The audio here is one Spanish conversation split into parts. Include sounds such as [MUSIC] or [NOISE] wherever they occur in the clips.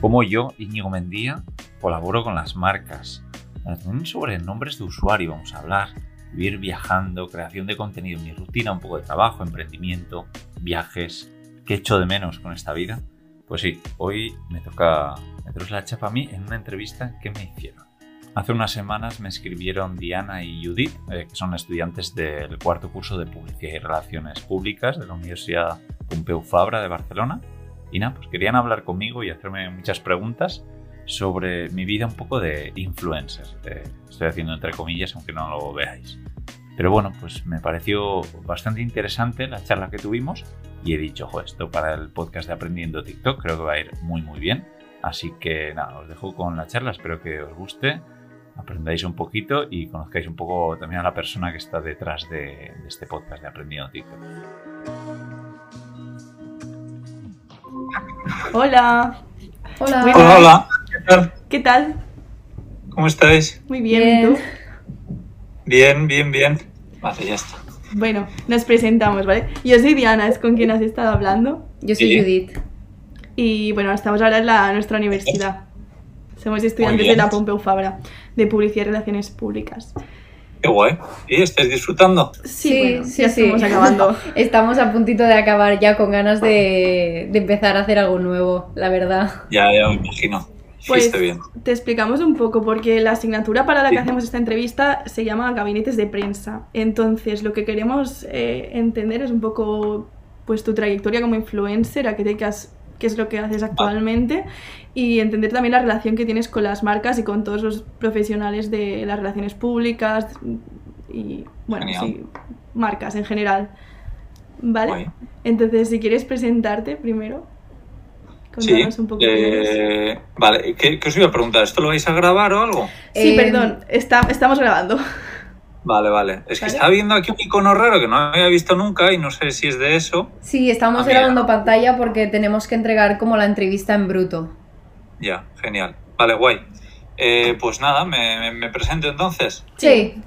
Como yo, Íñigo Mendía, colaboro con las marcas. También sobre nombres de usuario vamos a hablar. Vivir viajando, creación de contenido, mi rutina, un poco de trabajo, emprendimiento, viajes. ¿Qué echo de menos con esta vida? Pues sí, hoy me toca meteros la chapa a mí en una entrevista que me hicieron. Hace unas semanas me escribieron Diana y Judith, eh, que son estudiantes del cuarto curso de Publicidad y Relaciones Públicas de la Universidad Pompeu Fabra de Barcelona. Y nada, pues querían hablar conmigo y hacerme muchas preguntas sobre mi vida un poco de influencer. Eh, estoy haciendo entre comillas, aunque no lo veáis. Pero bueno, pues me pareció bastante interesante la charla que tuvimos y he dicho, ojo, esto para el podcast de Aprendiendo TikTok creo que va a ir muy muy bien. Así que nada, os dejo con la charla, espero que os guste aprendáis un poquito y conozcáis un poco también a la persona que está detrás de, este podcast de Aprendiendo TikTok. Hola. Hola. Hola, ¿Qué tal? ¿Qué tal? ¿Cómo estáis? Muy bien, ¿y tú? Bien, bien, bien. Vale, ya está. Bueno, nos presentamos, ¿vale? Yo soy Diana, es con quien has estado hablando. Yo soy Judith. Y bueno, estamos ahora en la, nuestra universidad. Somos estudiantes de la Pompeu Fabra, de Publicidad y Relaciones Públicas. Qué guay. ¿Y estáis disfrutando? Sí, sí, sí, estamos acabando. [LAUGHS] estamos a puntito de acabar ya con ganas de, empezar a hacer algo nuevo, la verdad. Ya, ya me imagino. Pues bien. te explicamos un poco, porque la asignatura para la que hacemos esta entrevista se llama Gabinetes de Prensa. Entonces, lo que queremos eh, entender es un poco pues tu trayectoria como influencer, a qué te has qué es lo que haces actualmente y entender también la relación que tienes con las marcas y con todos los profesionales de las relaciones públicas y, bueno, sí, marcas en general. ¿Vale? Entonces, si quieres presentarte primero. Contanos un poco. Eh, vale, ¿Qué, os iba a preguntar? ¿Esto lo vais a grabar o algo? Sí, perdón, está, estamos grabando. Vale, vale. Es que estaba viendo aquí un icono raro que no había visto nunca y no sé si es de eso. Sí, estamos ah, grabando pantalla porque tenemos que entregar como la entrevista en bruto. Ya, genial. Vale, guay. Eh, pues nada, me, presento entonces. Sí.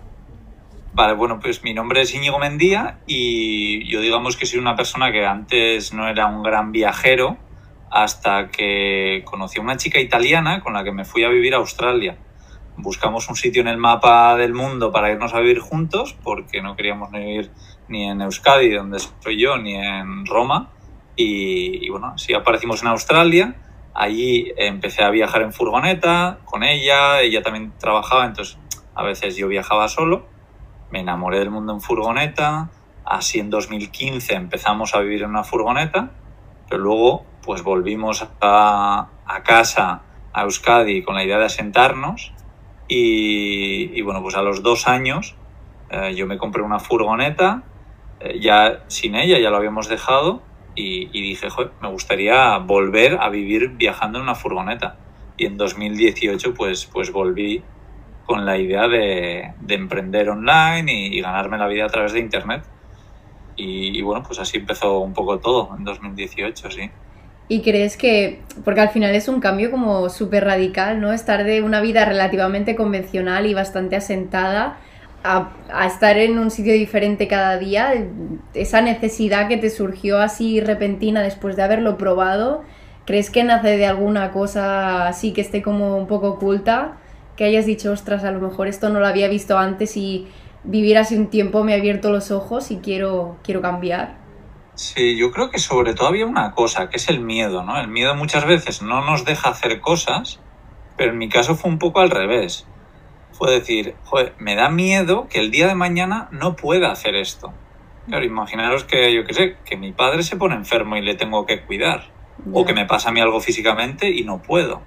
Vale, bueno, pues mi nombre es Íñigo Mendía y yo digamos que soy una persona que antes no era un gran viajero hasta que conocí a una chica italiana con la que me fui a vivir a Australia buscamos un sitio en el mapa del mundo para irnos a vivir juntos, porque no queríamos vivir ni en Euskadi, donde soy yo, ni en Roma. Y, bueno, así aparecimos en Australia. Allí empecé a viajar en furgoneta con ella, ella también trabajaba, entonces a veces yo viajaba solo. Me enamoré del mundo en furgoneta. Así en 2015 empezamos a vivir en una furgoneta, pero luego pues volvimos a, a casa, a Euskadi, con la idea de asentarnos y, bueno, pues a los dos años eh, yo me compré una furgoneta, eh, ya sin ella, ya lo habíamos dejado, y, dije, Joder, me gustaría volver a vivir viajando en una furgoneta. Y en 2018 pues, pues volví con la idea de, emprender online y, ganarme la vida a través de Internet. Y, y, bueno, pues así empezó un poco todo en 2018, sí. ¿Y crees que, porque al final es un cambio como súper radical, ¿no? Estar de una vida relativamente convencional y bastante asentada a, estar en un sitio diferente cada día, esa necesidad que te surgió así repentina después de haberlo probado, ¿crees que nace de alguna cosa así que esté como un poco oculta? Que hayas dicho, ostras, a lo mejor esto no lo había visto antes y vivir así un tiempo me ha abierto los ojos y quiero, quiero cambiar. Sí, yo creo que sobre todo había una cosa, que es el miedo, ¿no? El miedo muchas veces no nos deja hacer cosas, pero en mi caso fue un poco al revés. Fue decir, joder, me da miedo que el día de mañana no pueda hacer esto. Claro, imaginaros que, yo qué sé, que mi padre se pone enfermo y le tengo que cuidar. O que me pasa a mí algo físicamente y no puedo.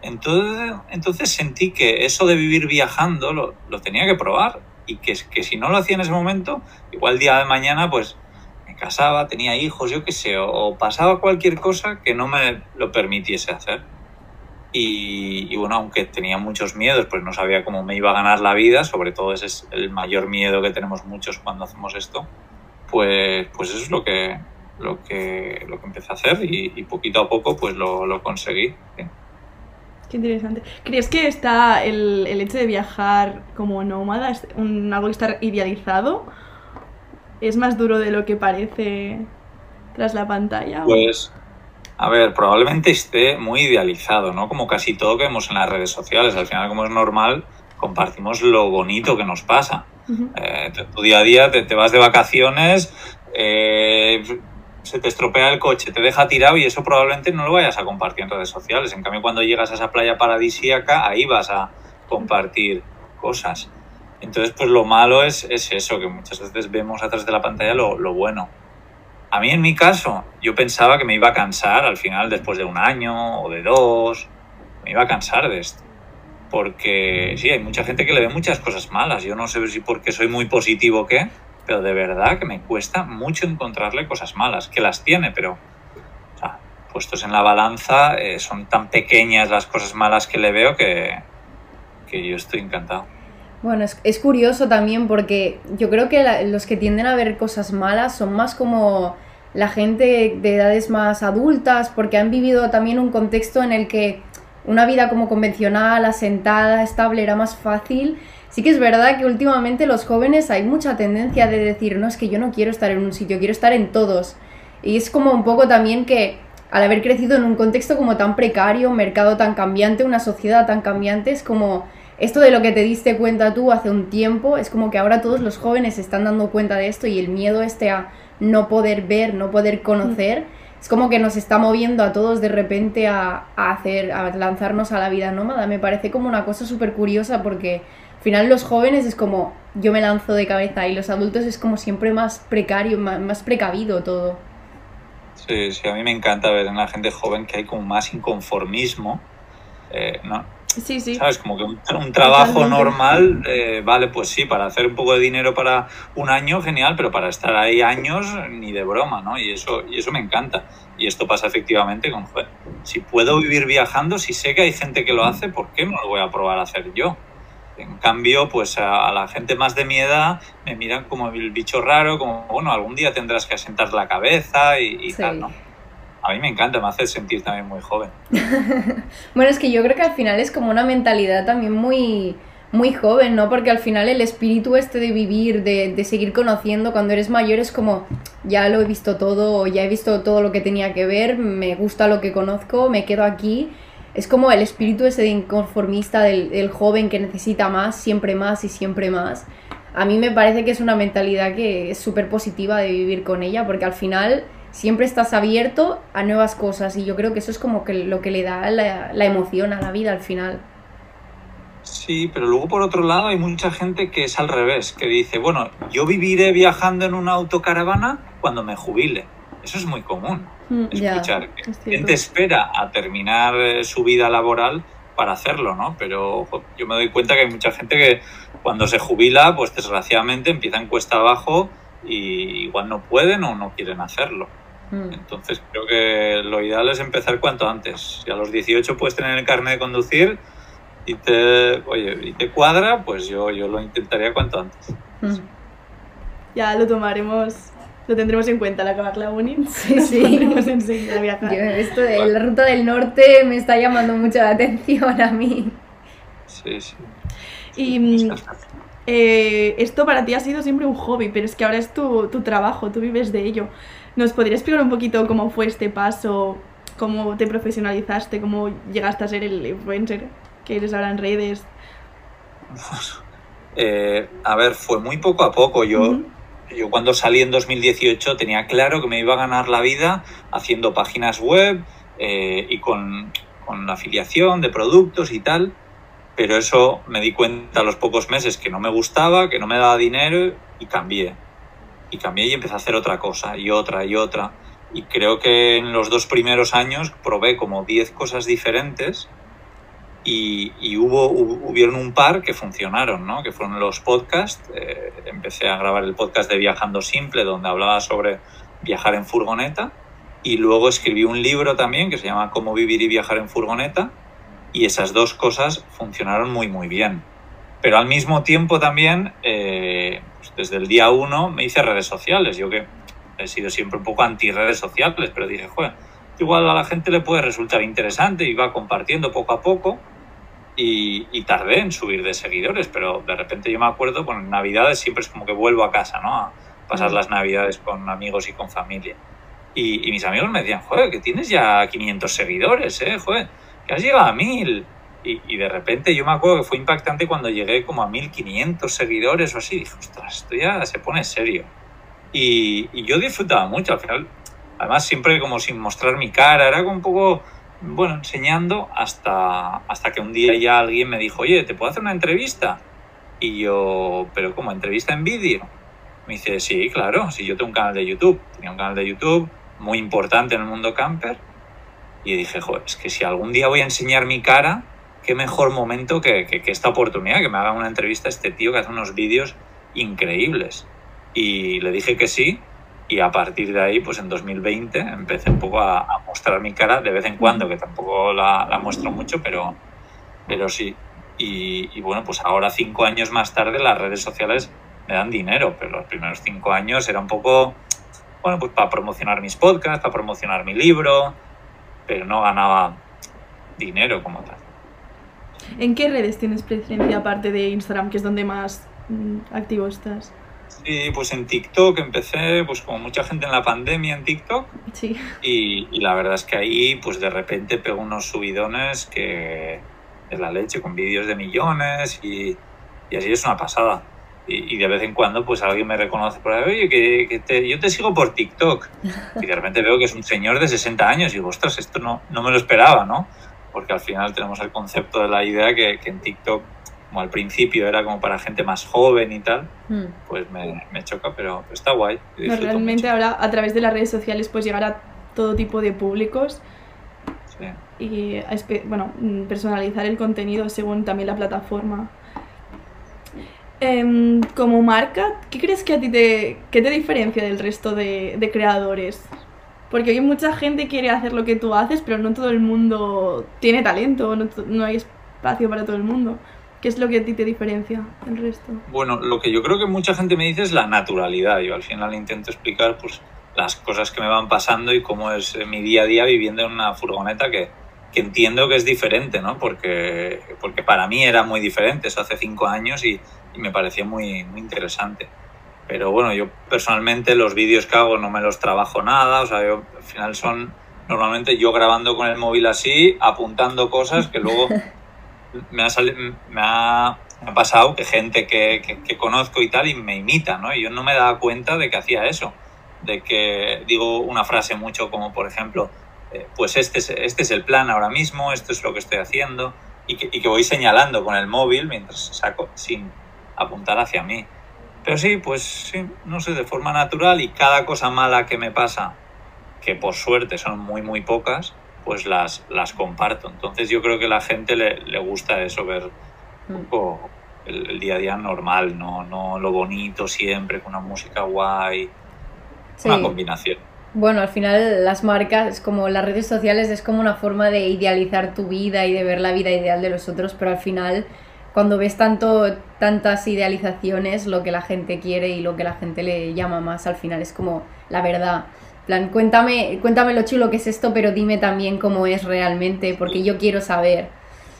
Entonces, entonces sentí que eso de vivir viajando lo, lo tenía que probar y que, que si no lo hacía en ese momento, igual el día de mañana pues casaba, tenía hijos, yo qué sé, o, pasaba cualquier cosa que no me lo permitiese hacer. Y, bueno, aunque tenía muchos miedos, pues no sabía cómo me iba a ganar la vida, sobre todo ese es el mayor miedo que tenemos muchos cuando hacemos esto, pues, pues eso es lo que, lo que, lo que empecé a hacer y, poquito a poco pues lo, lo conseguí. Qué interesante. ¿Crees que está el, el hecho de viajar como nómada, es un, algo que está idealizado? Es más duro de lo que parece tras la pantalla. Pues A ver, probablemente esté muy idealizado, ¿no? Como casi todo que vemos en las redes sociales. Al final, como es normal, compartimos lo bonito que nos pasa. Eh, tu día a día te, vas de vacaciones, eh, se te estropea el coche, te deja tirado y eso probablemente no lo vayas a compartir en redes sociales. En cambio, cuando llegas a esa playa paradisíaca, ahí vas a compartir cosas. Entonces, pues lo malo es, es eso, que muchas veces vemos atrás de la pantalla lo, lo bueno. A mí, en mi caso, yo pensaba que me iba a cansar al final, después de un año o de dos, me iba a cansar de esto. Porque sí, hay mucha gente que le ve muchas cosas malas. Yo no sé si porque soy muy positivo o qué, pero de verdad que me cuesta mucho encontrarle cosas malas, que las tiene, pero puestos en la balanza, eh, son tan pequeñas las cosas malas que le veo que, que yo estoy encantado. Bueno, es, es, curioso también porque yo creo que los que tienden a ver cosas malas son más como la gente de edades más adultas porque han vivido también un contexto en el que una vida como convencional, asentada, estable era más fácil. Sí que es verdad que últimamente los jóvenes hay mucha tendencia de decir, no, es que yo no quiero estar en un sitio, quiero estar en todos. Y es como un poco también que al haber crecido en un contexto como tan precario, un mercado tan cambiante, una sociedad tan cambiante, es como esto de lo que te diste cuenta tú hace un tiempo, es como que ahora todos los jóvenes se están dando cuenta de esto y el miedo este a no poder ver, no poder conocer, es como que nos está moviendo a todos de repente a, hacer, a lanzarnos a la vida nómada. Me parece como una cosa súper curiosa porque al final los jóvenes es como yo me lanzo de cabeza y los adultos es como siempre más precario, más, más precavido todo. Sí, sí, a mí me encanta ver en la gente joven que hay como más inconformismo. Eh, no, Sí, sí. ¿Sabes? Como que un, trabajo normal, eh, vale, pues sí, para hacer un poco de dinero para un año, genial, pero para estar ahí años, ni de broma, ¿no? Y eso, y eso me encanta. Y esto pasa efectivamente con, joder, si puedo vivir viajando, si sé que hay gente que lo hace, ¿por qué no lo voy a probar a hacer yo? En cambio, pues a, la gente más de mi edad me miran como el bicho raro, como, bueno, algún día tendrás que asentar la cabeza y, tal, ¿no? A mí me encanta, me hace sentir también muy joven. [LAUGHS] bueno, es que yo creo que al final es como una mentalidad también muy, muy joven, ¿no? Porque al final el espíritu este de vivir, de, de, seguir conociendo cuando eres mayor es como, ya lo he visto todo, ya he visto todo lo que tenía que ver, me gusta lo que conozco, me quedo aquí. Es como el espíritu ese de inconformista del, del joven que necesita más, siempre más y siempre más. A mí me parece que es una mentalidad que es súper positiva de vivir con ella, porque al final siempre estás abierto a nuevas cosas y yo creo que eso es como que lo que le da la, emoción a la vida al final. Sí, pero luego por otro lado hay mucha gente que es al revés, que dice, bueno, yo viviré viajando en una autocaravana cuando me jubile. Eso es muy común. Mm, escuchar que gente espera a terminar eh, su vida laboral para hacerlo, ¿no? Pero yo me doy cuenta que hay mucha gente que cuando se jubila, pues desgraciadamente empieza en cuesta abajo y igual no pueden o no quieren hacerlo. Hmm. Entonces creo que lo ideal es empezar cuanto antes. Si a los 18 puedes tener el carnet de conducir y te, oye, y te cuadra, pues yo, yo lo intentaría cuanto antes. Hmm. Ya lo tomaremos, lo tendremos en cuenta al acabar la uni. Sí, [LAUGHS] sí. viajar. esto de la ruta del norte me está llamando mucho la atención a mí. Sí, sí. Y eh, esto para ti ha sido siempre un hobby, pero es que ahora es tu, tu trabajo, tú vives de ello. ¿Nos podrías explicar un poquito cómo fue este paso, cómo te profesionalizaste, cómo llegaste a ser el influencer que eres ahora en redes? [LAUGHS] Eh, a ver, fue muy poco a poco. Yo, yo cuando salí en 2018 tenía claro que me iba a ganar la vida haciendo páginas web eh, y con, con la afiliación de productos y tal pero eso me di cuenta a los pocos meses que no me gustaba, que no me daba dinero y cambié. Y cambié y empecé a hacer otra cosa y otra y otra. Y creo que en los dos primeros años probé como 10 cosas diferentes y, hubo, hubieron un par que funcionaron, ¿no? que fueron los podcasts. Eh, empecé a grabar el podcast de Viajando Simple, donde hablaba sobre viajar en furgoneta. Y luego escribí un libro también que se llama Cómo vivir y viajar en furgoneta, y esas dos cosas funcionaron muy muy bien. Pero al mismo tiempo también, eh, pues desde el día uno me hice redes sociales. Yo que he sido siempre un poco anti redes sociales, pero dije, joder, igual a la gente le puede resultar interesante y va compartiendo poco a poco. Y, y, tardé en subir de seguidores, pero de repente yo me acuerdo, bueno, en Navidades siempre es como que vuelvo a casa, ¿no? A pasar mm. las Navidades con amigos y con familia. Y, mis amigos me decían, joder, que tienes ya 500 seguidores, ¿eh? Joder, que has llegado a 1000. Y, de repente yo me acuerdo que fue impactante cuando llegué como a 1500 seguidores o así. Dije, ostras, esto ya se pone serio. Y, y yo disfrutaba mucho. Al final, además, siempre como sin mostrar mi cara, era como un poco bueno, enseñando hasta, hasta que un día ya alguien me dijo, oye, ¿te puedo hacer una entrevista? Y yo, ¿pero cómo? ¿Entrevista en vídeo? Me dice, sí, claro, si yo tengo un canal de YouTube. Tenía un canal de YouTube muy importante en el mundo camper. Y dije, joder, es que si algún día voy a enseñar mi cara, qué mejor momento que, que, esta oportunidad, que me haga una entrevista a este tío que hace unos vídeos increíbles. Y le dije que sí, y a partir de ahí, pues en 2020 empecé un poco a, mostrar mi cara de vez en cuando, que tampoco la, muestro mucho, pero, pero sí. Y, bueno, pues ahora cinco años más tarde las redes sociales me dan dinero, pero los primeros cinco años era un poco, bueno, pues para promocionar mis podcasts, para promocionar mi libro, pero no ganaba dinero como tal. ¿En qué redes tienes presencia aparte de Instagram, que es donde más mm, activo estás? Sí, pues en TikTok empecé, pues como mucha gente en la pandemia en TikTok. Sí. Y, la verdad es que ahí, pues de repente pego unos subidones que de la leche, con vídeos de millones y, así es una pasada. Y, de vez en cuando, pues alguien me reconoce por ahí, oye, que, te, yo te sigo por TikTok. [LAUGHS] Y de repente veo que es un señor de 60 años y digo, ostras, esto no, no me lo esperaba, ¿no? Porque al final tenemos el concepto de la idea que, que en TikTok como al principio era como para gente más joven y tal, hmm. pues me, me, choca, pero está guay. realmente ahora a través de las redes sociales puedes llegar a todo tipo de públicos sí. y bueno, mm, personalizar el contenido según también la plataforma. Em, como marca, ¿qué crees que a ti te, qué te diferencia del resto de, creadores? Porque hoy mucha gente quiere hacer lo que tú haces, pero no todo el mundo tiene talento, no, no hay espacio para todo el mundo. ¿Qué es lo que a ti te diferencia del resto? Bueno, lo que yo creo que mucha gente me dice es la naturalidad. Yo al final intento explicar pues, las cosas que me van pasando y cómo es eh, mi día a día viviendo en una furgoneta que, que entiendo que es diferente, ¿no? Porque, porque para mí era muy diferente, eso hace cinco años y, y me parecía muy, muy interesante. Pero bueno, yo personalmente los vídeos que hago no me los trabajo nada, o sea, yo, al final son normalmente yo grabando con el móvil así, apuntando cosas que luego [LAUGHS] me ha, me ha, pasado que gente que, que, conozco y tal y me imita, ¿no? Y yo no me daba cuenta de que hacía eso, de que digo una frase mucho como, por ejemplo, eh, pues este es, este es el plan ahora mismo, esto es lo que estoy haciendo, y que, y que voy señalando con el móvil mientras saco, sin apuntar hacia mí. Pero sí, pues sí, no sé, de forma natural y cada cosa mala que me pasa, que por suerte son muy, muy pocas, pues las, las comparto. Entonces yo creo que a la gente le, le gusta eso, ver un mm. poco el, día a día normal, no, no lo bonito siempre, con una música guay, una combinación. Bueno, al final las marcas, como las redes sociales, es como una forma de idealizar tu vida y de ver la vida ideal de los otros, pero al final cuando ves tanto, tantas idealizaciones, lo que la gente quiere y lo que la gente le llama más, al final es como la verdad plan, cuéntame, cuéntame lo chulo que es esto, pero dime también cómo es realmente, porque yo quiero saber.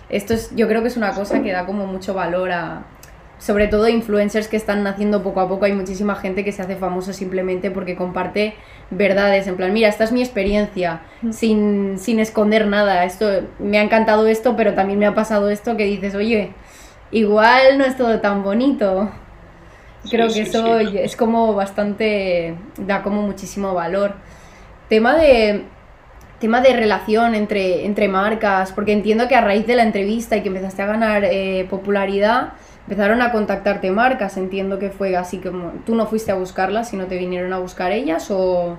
Esto es, yo creo que es una cosa que da como mucho valor a, sobre todo influencers que están naciendo poco a poco. Hay muchísima gente que se hace famosa simplemente porque comparte verdades. En plan, mira, esta es mi experiencia, sin, sin esconder nada. Esto, me ha encantado esto, pero también me ha pasado esto que dices, oye, igual no es todo tan bonito. Creo que eso es como bastante, da como muchísimo valor. Tema de, tema de relación entre, entre marcas, porque entiendo que a raíz de la entrevista y que empezaste a ganar eh, popularidad, empezaron a contactarte marcas. Entiendo que fue así como tú no fuiste a buscarlas, sino te vinieron a buscar ellas o...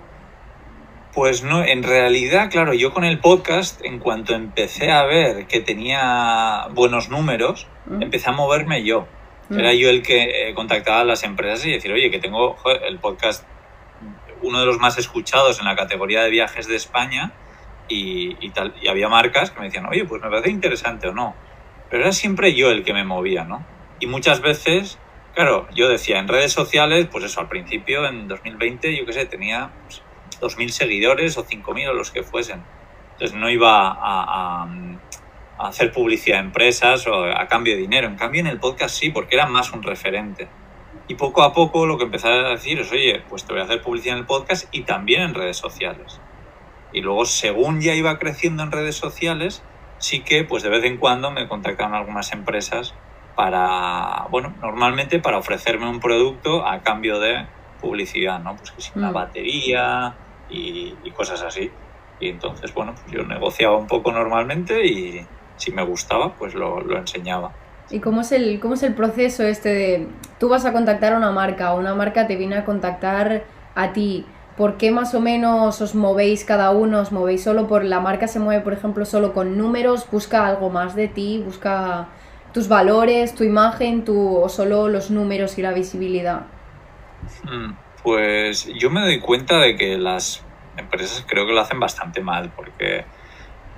Pues no, en realidad, claro, yo con el podcast, en cuanto empecé a ver que tenía buenos números, ¿Mm? empecé a moverme yo. Era yo el que eh, contactaba a las empresas y decir, oye, que tengo el podcast, uno de los más escuchados en la categoría de viajes de España y, y, tal. Y había marcas que me decían, oye, pues me parece interesante o no. Pero era siempre yo el que me movía, ¿no? Y muchas veces, claro, yo decía en redes sociales, pues eso, al principio, en 2020, yo qué sé, tenía pues, 2.000 seguidores o 5.000 o los que fuesen. Entonces no iba a hacer publicidad a empresas o a cambio de dinero. En cambio, en el podcast sí, porque era más un referente. Y poco a poco lo que empecé a decir es, oye, pues te voy a hacer publicidad en el podcast y también en redes sociales. Y luego, según ya iba creciendo en redes sociales, sí que pues de vez en cuando me contactaron algunas empresas para, bueno, normalmente para ofrecerme un producto a cambio de publicidad, ¿no? Pues que si una Mm. batería y, y cosas así. Y entonces, bueno, pues yo negociaba un poco normalmente y si me gustaba, pues lo, lo enseñaba. ¿Y cómo es, el, cómo es el proceso este de tú vas a contactar a una marca o una marca te viene a contactar a ti? ¿Por qué más o menos os movéis cada uno? ¿Os movéis solo por la marca se mueve, por ejemplo, solo con números? ¿Busca algo más de ti? ¿Busca tus valores, tu imagen, tu, o solo los números y la visibilidad? Mm, Pues yo me doy cuenta de que las empresas creo que lo hacen bastante mal, porque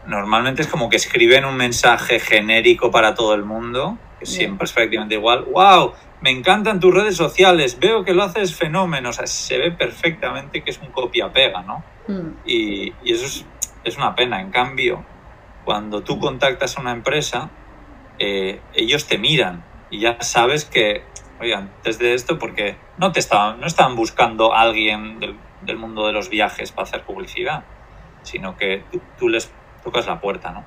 normalmente es como que escriben un mensaje genérico para todo el mundo, que siempre es prácticamente igual. ¡Wow! Me encantan tus redes sociales, veo que lo haces fenómeno. O sea, se ve perfectamente que es un copia-pega, ¿no? Mm, Y, y eso es, es una pena. En cambio, cuando tú contactas a una empresa, eh, ellos te miran y ya sabes que, oye, antes de esto, porque no te estaban, no estaban buscando a alguien del, del mundo de los viajes para hacer publicidad, sino que tú, tú les tocas la puerta, ¿no?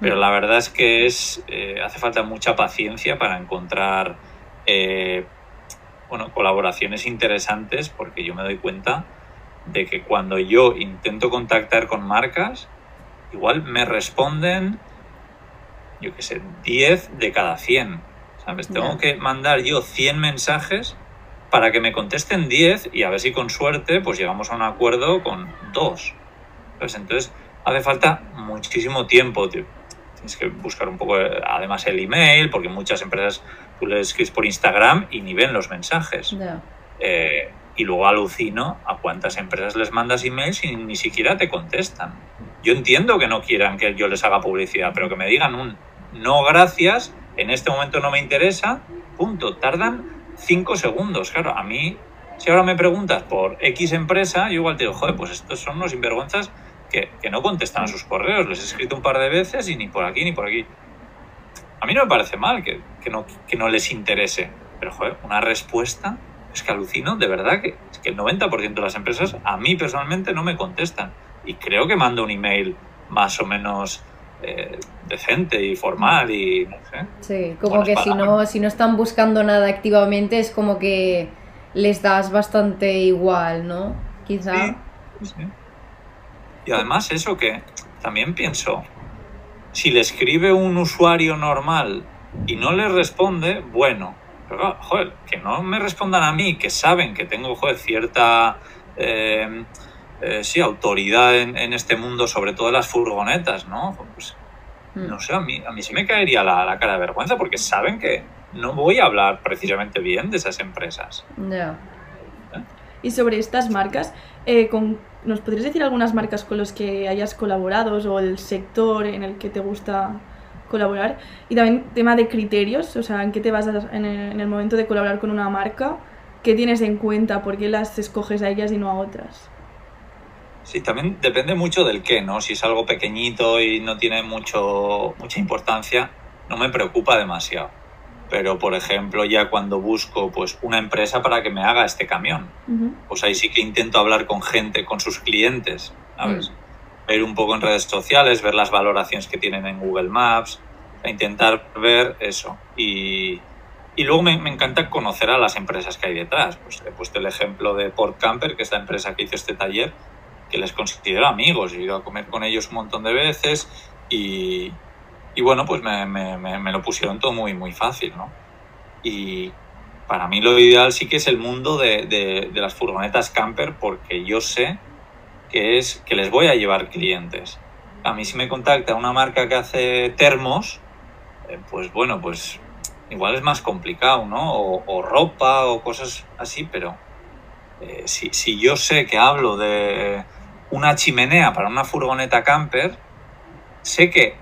Pero Mm. la verdad es que es, eh, hace falta mucha paciencia para encontrar eh, bueno, colaboraciones interesantes, porque yo me doy cuenta de que cuando yo intento contactar con marcas, igual me responden, yo qué sé, 10 de cada 100. ¿Sabes? Tengo que mandar yo 100 mensajes para que me contesten 10 y a ver si con suerte pues llegamos a un acuerdo con dos. Pues entonces hace falta muchísimo tiempo. tío. Tienes que buscar un poco, eh, además, el email, porque muchas empresas tú les escribes por Instagram y ni ven los mensajes. Eh, y luego alucino a cuántas empresas les mandas emails y ni siquiera te contestan. Yo entiendo que no quieran que yo les haga publicidad, pero que me digan un no gracias, en este momento no me interesa, punto. Tardan cinco segundos. Claro, a mí, si ahora me preguntas por X empresa, yo igual te digo, joder, pues estos son unos sinvergüenzas que, que no contestan a sus correos. Les he escrito un par de veces y ni por aquí ni por aquí. A mí no me parece mal que, que no, que no les interese, pero joder, una respuesta es que alucino, de verdad, que, es que el 90% de las empresas a mí personalmente no me contestan. Y creo que mando un email más o menos eh, decente y formal y no sé. Sí, como que si no, si no están buscando nada activamente es como que les das bastante igual, ¿no? Quizá. Sí, sí. Y además eso que también pienso, si le escribe un usuario normal y no le responde, bueno, pero joder, que no me respondan a mí, que saben que tengo joder, cierta eh, eh, sí, autoridad en, en este mundo, sobre todo en las furgonetas, ¿no? Pues. No sé, a mí, a mí sí me caería la, la cara de vergüenza porque saben que no voy a hablar precisamente bien de esas empresas. Ya. Y sobre estas marcas, eh, con- ¿nos podrías decir algunas marcas con las que hayas colaborado o el sector en el que te gusta colaborar? Y también tema de criterios, o sea, ¿en qué te basas en el, en el momento de colaborar con una marca? ¿Qué tienes en cuenta? ¿Por qué las escoges a ellas y no a otras? Sí, también depende mucho del qué, ¿no? Si es algo pequeñito y no tiene mucho, mucha importancia, no me preocupa demasiado. Pero, por ejemplo, ya cuando busco pues, una empresa para que me haga este camión, Ujú. pues ahí sí que intento hablar con gente, con sus clientes, ¿sabes? Ver un poco en redes sociales, ver las valoraciones que tienen en Google Maps, e intentar ver eso. Y, y luego me, me encanta conocer a las empresas que hay detrás. Pues he puesto el ejemplo de Port Camper, que es la empresa que hizo este taller, que les considero amigos. He ido a comer con ellos un montón de veces y, y bueno, pues me, lo pusieron todo muy, muy fácil, ¿no? Y para mí lo ideal sí que es el mundo de, de- las furgonetas camper porque yo sé que es que les voy a llevar clientes. A mí si me contacta una marca que hace termos, eh, pues bueno, pues igual es más complicado, ¿no? O, o ropa o cosas así, pero eh, si, si yo sé que hablo de una chimenea para una furgoneta camper, sé que,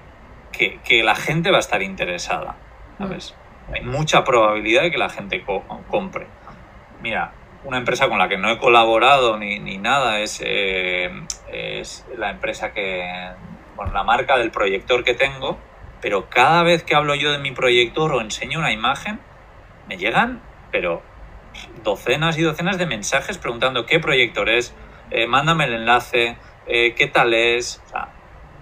que, que la gente va a estar interesada, ¿sabes? Hay mucha probabilidad de que la gente co- compre. Mira, una empresa con la que no he colaborado ni, ni nada es, eh, es la empresa que, bueno, la marca del proyector que tengo, pero cada vez que hablo yo de mi proyector o enseño una imagen, me llegan, pero docenas y docenas de mensajes preguntando qué proyector es, eh, mándame el enlace, eh, qué tal es. O sea,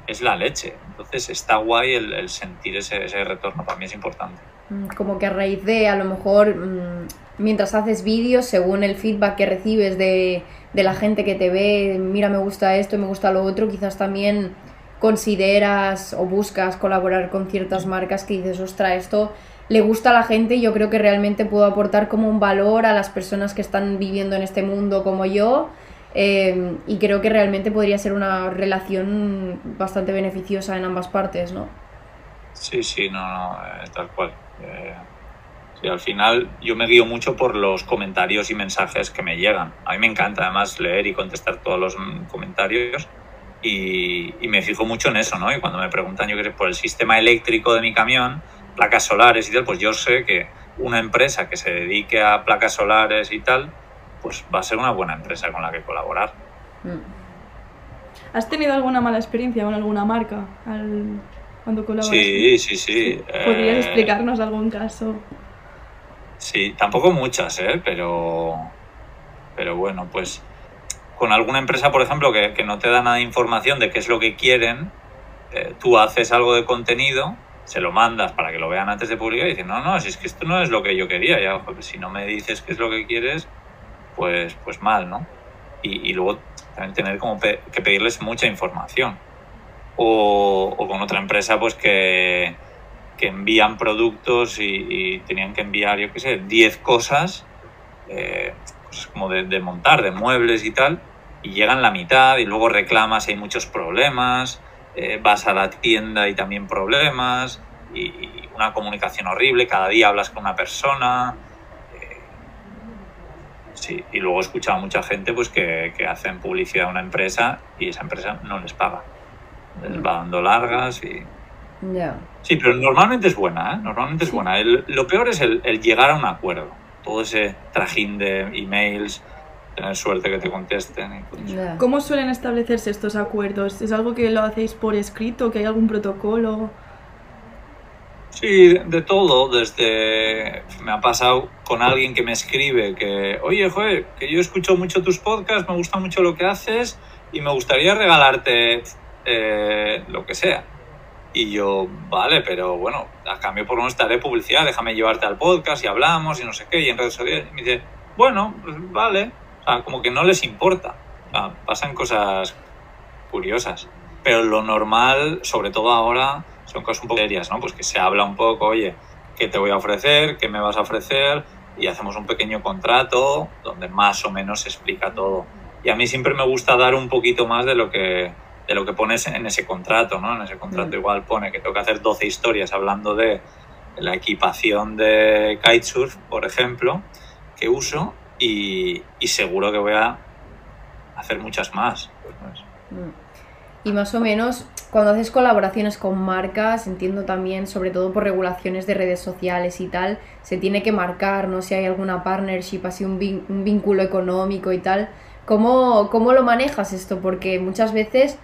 es la leche. Entonces está guay el, sentir ese, ese, retorno, para mí es importante. Mm, como que a raíz de, a lo mejor, mm, mientras haces vídeos, según el feedback que recibes de, de la gente que te ve, mira, me gusta esto, me gusta lo otro, quizás también consideras o buscas colaborar con ciertas marcas que dices, ostra, esto le gusta a la gente y yo creo que realmente puedo aportar como un valor a las personas que están viviendo en este mundo como yo eh, y creo que realmente podría ser una relación bastante beneficiosa en ambas partes, ¿no? Sí, sí, no, no, eh, tal cual. Eh, al final yo me guío mucho por los comentarios y mensajes que me llegan. A mí me encanta además leer y contestar todos los comentarios y, me fijo mucho en eso, ¿no? Y cuando me preguntan, yo creo, por el sistema eléctrico de mi camión, placas solares y tal, pues yo sé que una empresa que se dedique a placas solares y tal, pues va a ser una buena empresa con la que colaborar. Mm. ¿Has tenido alguna mala experiencia con alguna marca al, cuando colaboras? Sí, sí, sí. ¿Podrías eh, explicarnos algún caso? Sí, tampoco muchas, ¿eh? Pero, pero bueno, pues con alguna empresa, por ejemplo, que, que no te da nada de información de qué es lo que quieren, eh, tú haces algo de contenido, se lo mandas para que lo vean antes de publicar y dicen, no, no, si es que esto no es lo que yo quería, ya, si no me dices qué es lo que quieres, pues, pues mal, ¿no? Y, luego también tener como que pedirles mucha información. O, con otra empresa, pues que, que envían productos y, tenían que enviar, yo qué sé, 10 cosas, eh, cosas como de, montar, de muebles y tal, y llegan la mitad y luego reclamas hay muchos problemas, eh, vas a la tienda y también problemas, y, una comunicación horrible, cada día hablas con una persona. Sí, y luego he escuchado a mucha gente pues, que, que, hacen publicidad a una empresa y esa empresa no les paga. Les va dando largas y... Sí, pero normalmente es buena, ¿eh? Normalmente es buena. lo peor es el, el llegar a un acuerdo. Todo ese trajín de emails, tener suerte que te contesten. ¿Cómo suelen establecerse estos acuerdos? ¿Es algo que lo hacéis por escrito, que hay algún protocolo? Sí, de todo, desde me ha pasado con alguien que me escribe que, oye, joder, que yo escucho mucho tus podcasts, me gusta mucho lo que haces y me gustaría regalarte eh, lo que sea. Y yo, vale, pero bueno, a cambio por no estaré publicidad, déjame llevarte al podcast y hablamos y no sé qué, y en redes sociales. Y me dice, bueno, pues vale, como que no les importa. pasan cosas curiosas. Pero lo normal, sobre todo ahora, son cosas un poco serias, ¿no? Pues que se habla un poco, oye, ¿qué te voy a ofrecer? ¿Qué me vas a ofrecer? Y hacemos un pequeño contrato donde más o menos se explica todo. Y a mí siempre me gusta dar un poquito más de lo que, de lo que pones en ese contrato, ¿no? En ese contrato mm. igual pone que tengo que hacer 12 historias hablando de la equipación de kitesurf, por ejemplo, que uso y, seguro que voy a hacer muchas más. Mm. Y más o menos, cuando haces colaboraciones con marcas, entiendo también, sobre todo por regulaciones de redes sociales y tal, se tiene que marcar, ¿no? Si hay alguna partnership, así un, vínculo económico y tal. ¿Cómo, ¿Cómo lo manejas esto? Porque muchas veces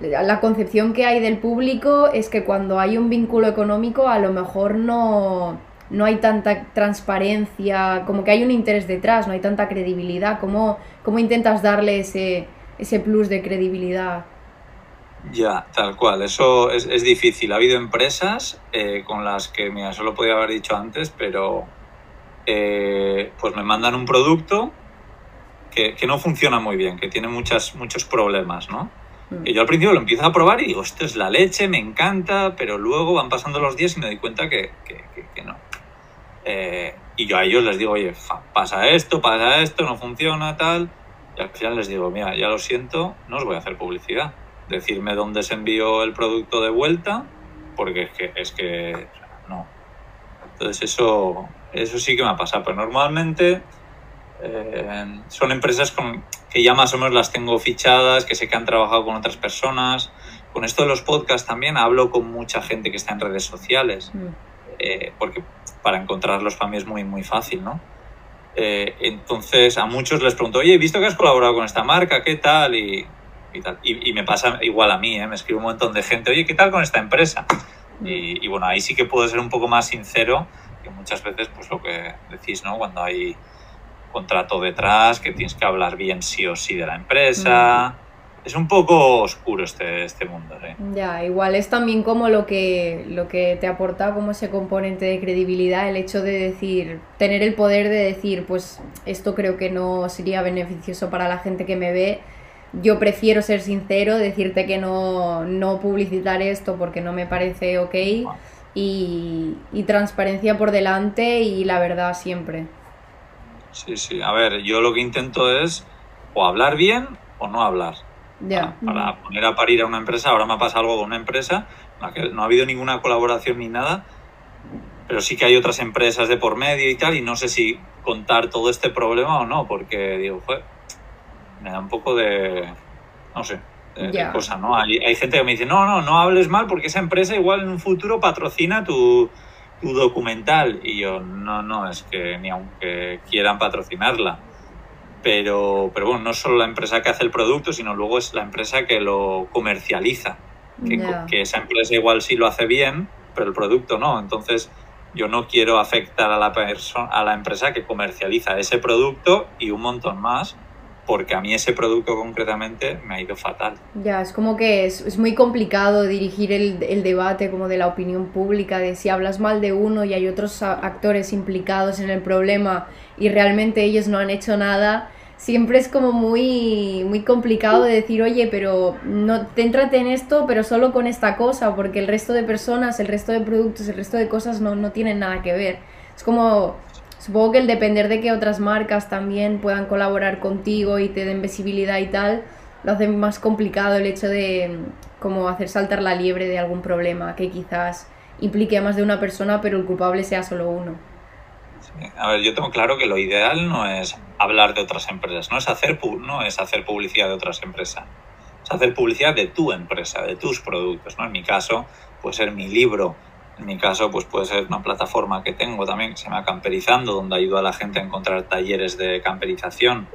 la concepción que hay del público es que cuando hay un vínculo económico a lo mejor no no hay tanta transparencia, como que hay un interés detrás, no hay tanta credibilidad. ¿Cómo, cómo intentas darle ese, ese plus de credibilidad? Ya, tal cual, eso es, es difícil. Ha habido empresas eh, con las que, mira, eso lo podía haber dicho antes, pero eh, pues me mandan un producto que, que, no funciona muy bien, que tiene muchas, muchos problemas, ¿no? Mm. Y yo al principio lo empiezo a probar y digo, esto es la leche, me encanta, pero luego van pasando los días y me doy cuenta que, que, que no, eh, y yo a ellos les digo, oye, pasa esto, pasa esto, no funciona, tal. Y al final les digo, mira, ya lo siento, no os voy a hacer publicidad. Decirme dónde se envió el producto de vuelta, porque es que, es que no. Entonces eso, eso sí que me ha pasado. Pero normalmente eh, son empresas con, que ya más o menos las tengo fichadas, que sé que han trabajado con otras personas. Con esto de los podcasts también hablo con mucha gente que está en redes sociales. Mm. Eh, porque para encontrarlos para mí es muy, muy fácil, ¿no? Eh, entonces a muchos les pregunto, oye, he visto que has colaborado con esta marca, ¿qué tal? Y, y, tal. y, me pasa igual a mí, ¿eh? me escribe un montón de gente, oye, ¿qué tal con esta empresa? Mm. Y, y, bueno, ahí sí que puedo ser un poco más sincero, que muchas veces, pues lo que decís, ¿no? Cuando hay contrato detrás, que tienes que hablar bien sí o sí de la empresa. Es un poco oscuro este, este mundo. ¿eh? Ya, igual es también como lo que, lo que te aporta como ese componente de credibilidad, el hecho de decir, tener el poder de decir, pues esto creo que no sería beneficioso para la gente que me ve. Yo prefiero ser sincero, decirte que no, no publicitar esto porque no me parece ok y, y transparencia por delante y la verdad siempre. Sí, sí. A ver, yo lo que intento es o hablar bien o no hablar. Ya. Para, poner a parir a una empresa, ahora me ha pasado algo con una empresa, en la que no ha habido ninguna colaboración ni nada, pero sí que hay otras empresas de por medio y tal, y no sé si contar todo este problema o no, porque digo, joder, me da un poco de, no sé, de, cosa, ¿no? Hay, hay gente que me dice, no, no, no hables mal porque esa empresa igual en un futuro patrocina tu, tu documental. Y yo, no, no, es que ni aunque quieran patrocinarla. Pero, pero bueno, no es solo la empresa que hace el producto, sino luego es la empresa que lo comercializa. Que, esa empresa igual sí lo hace bien, pero el producto no. Entonces, yo no quiero afectar a la, perso- a la empresa que comercializa ese producto y un montón más, porque a mí ese producto concretamente me ha ido fatal. Ya, es como que es, es muy complicado dirigir el, el debate como de la opinión pública, de si hablas mal de uno y hay otros actores implicados en el problema y realmente ellos no han hecho nada, siempre es como muy, muy complicado de decir, oye, pero no, céntrate en esto, pero solo con esta cosa, porque el resto de personas, el resto de productos, el resto de cosas no, no tienen nada que ver. Es como, supongo que el depender de que otras marcas también puedan colaborar contigo y te den visibilidad y tal, lo hace más complicado el hecho de mm, como hacer saltar la liebre de algún problema que quizás implique a más de una persona, pero el culpable sea solo uno. A ver, yo tengo claro que lo ideal no es hablar de otras empresas, no es hacer, no es hacer publicidad de otras empresas, es hacer publicidad de tu empresa, de tus productos. ¿no? En mi caso, puede ser mi libro, en mi caso, pues puede ser una plataforma que tengo también que se llama Camperizando, donde ayudo a la gente a encontrar talleres de camperización.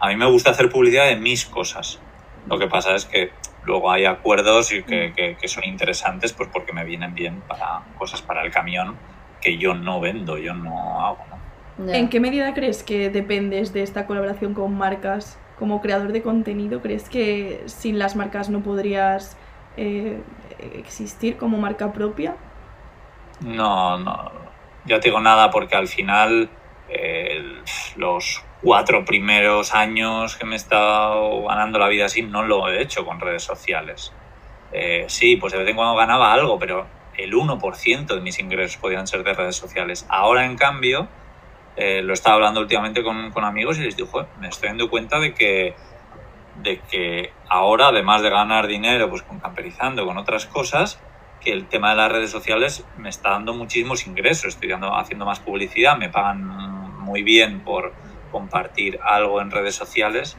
A mí me gusta hacer publicidad de mis cosas. Lo que pasa es que luego hay acuerdos y que, que- que son interesantes pues porque me vienen bien para cosas para el camión que yo no vendo, yo no hago. ¿no? ¿En qué medida crees que dependes de esta colaboración con marcas como creador de contenido? ¿Crees que sin las marcas no podrías eh, existir como marca propia? No, no, ya te digo nada porque al final eh, los cuatro primeros años que me he estado ganando la vida así no lo he hecho con redes sociales. Eh, sí, pues de vez en cuando ganaba algo, pero el 1% de mis ingresos podían ser de redes sociales. Ahora, en cambio, eh, lo estaba hablando últimamente con, con amigos y les digo, "Joder, me estoy dando cuenta de que, de que ahora, además de ganar dinero pues con camperizando, con otras cosas, que el tema de las redes sociales me está dando muchísimos ingresos. Estoy dando, haciendo más publicidad, me pagan muy bien por compartir algo en redes sociales.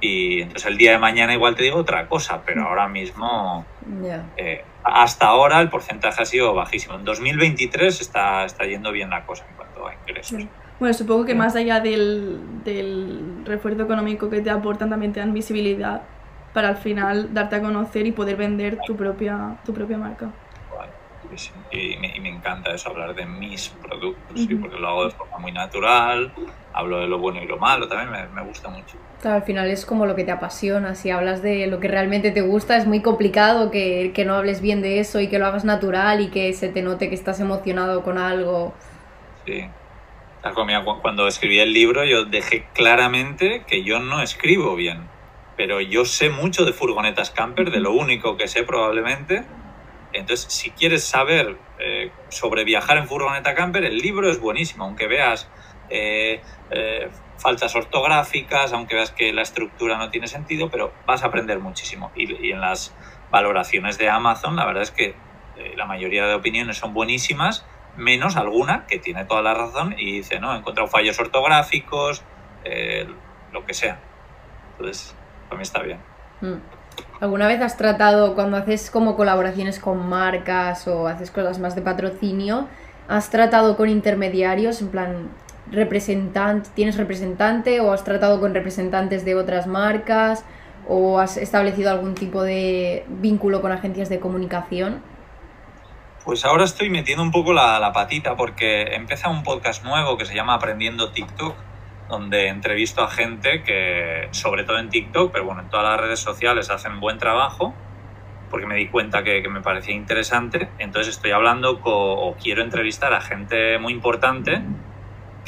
Y entonces el día de mañana igual te digo otra cosa, pero ahora mismo, Ya. eh, hasta ahora el porcentaje ha sido bajísimo. En 2023 está, está yendo bien la cosa en cuanto a ingresos. Bueno, supongo que más allá del, del refuerzo económico que te aportan, también te dan visibilidad para al final darte a conocer y poder vender tu propia, tu propia marca. Y, me, y me encanta eso, hablar de mis productos, sí, porque lo hago de forma muy natural, hablo de lo bueno y lo malo, también me, me gusta mucho. Claro, al final es como lo que te apasiona. Si hablas de lo que realmente te gusta, es muy complicado que, que no hables bien de eso y que lo hagas natural y que se te note que estás emocionado con algo. Sí. Cuando escribí el libro yo dejé claramente que yo no escribo bien, pero yo sé mucho de furgonetas camper, de lo único que sé probablemente. Entonces, si quieres saber eh, sobre viajar en furgoneta camper, el libro es buenísimo, aunque veas eh, eh, faltas ortográficas, aunque veas que la estructura no tiene sentido, pero vas a aprender muchísimo. Y, y en las valoraciones de Amazon, la verdad es que la mayoría de opiniones son buenísimas, menos alguna que tiene toda la razón y dice, no, he encontrado fallos ortográficos, lo que sea. Entonces, para mí está bien. Mm. ¿Alguna vez has tratado, cuando haces como colaboraciones con marcas o haces cosas más de patrocinio, has tratado con intermediarios, en plan, representante, ¿tienes representante o has tratado con representantes de otras marcas o has establecido algún tipo de vínculo con agencias de comunicación? Pues ahora estoy metiendo un poco la, la patita porque he empezado un podcast nuevo que se llama Aprendiendo TikTok donde entrevisto a gente que, sobre todo en TikTok, pero bueno, en todas las redes sociales hacen buen trabajo, porque me di cuenta que, me parecía interesante. Entonces estoy hablando o quiero entrevistar a gente muy importante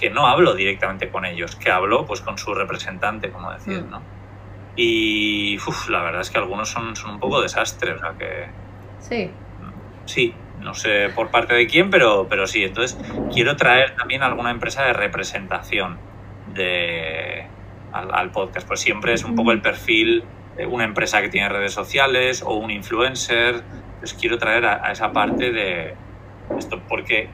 que no hablo directamente con ellos, que hablo pues con su representante, como decir, mm. ¿no? Y la verdad es que algunos son, son un poco desastres, o sea que... Sí. Sí, no sé por parte de quién, pero, pero sí. Entonces, quiero traer también alguna empresa de representación de, al, podcast. Pues siempre es un poco el perfil de una empresa que tiene redes sociales o un influencer. Pues quiero traer a, esa parte de esto, porque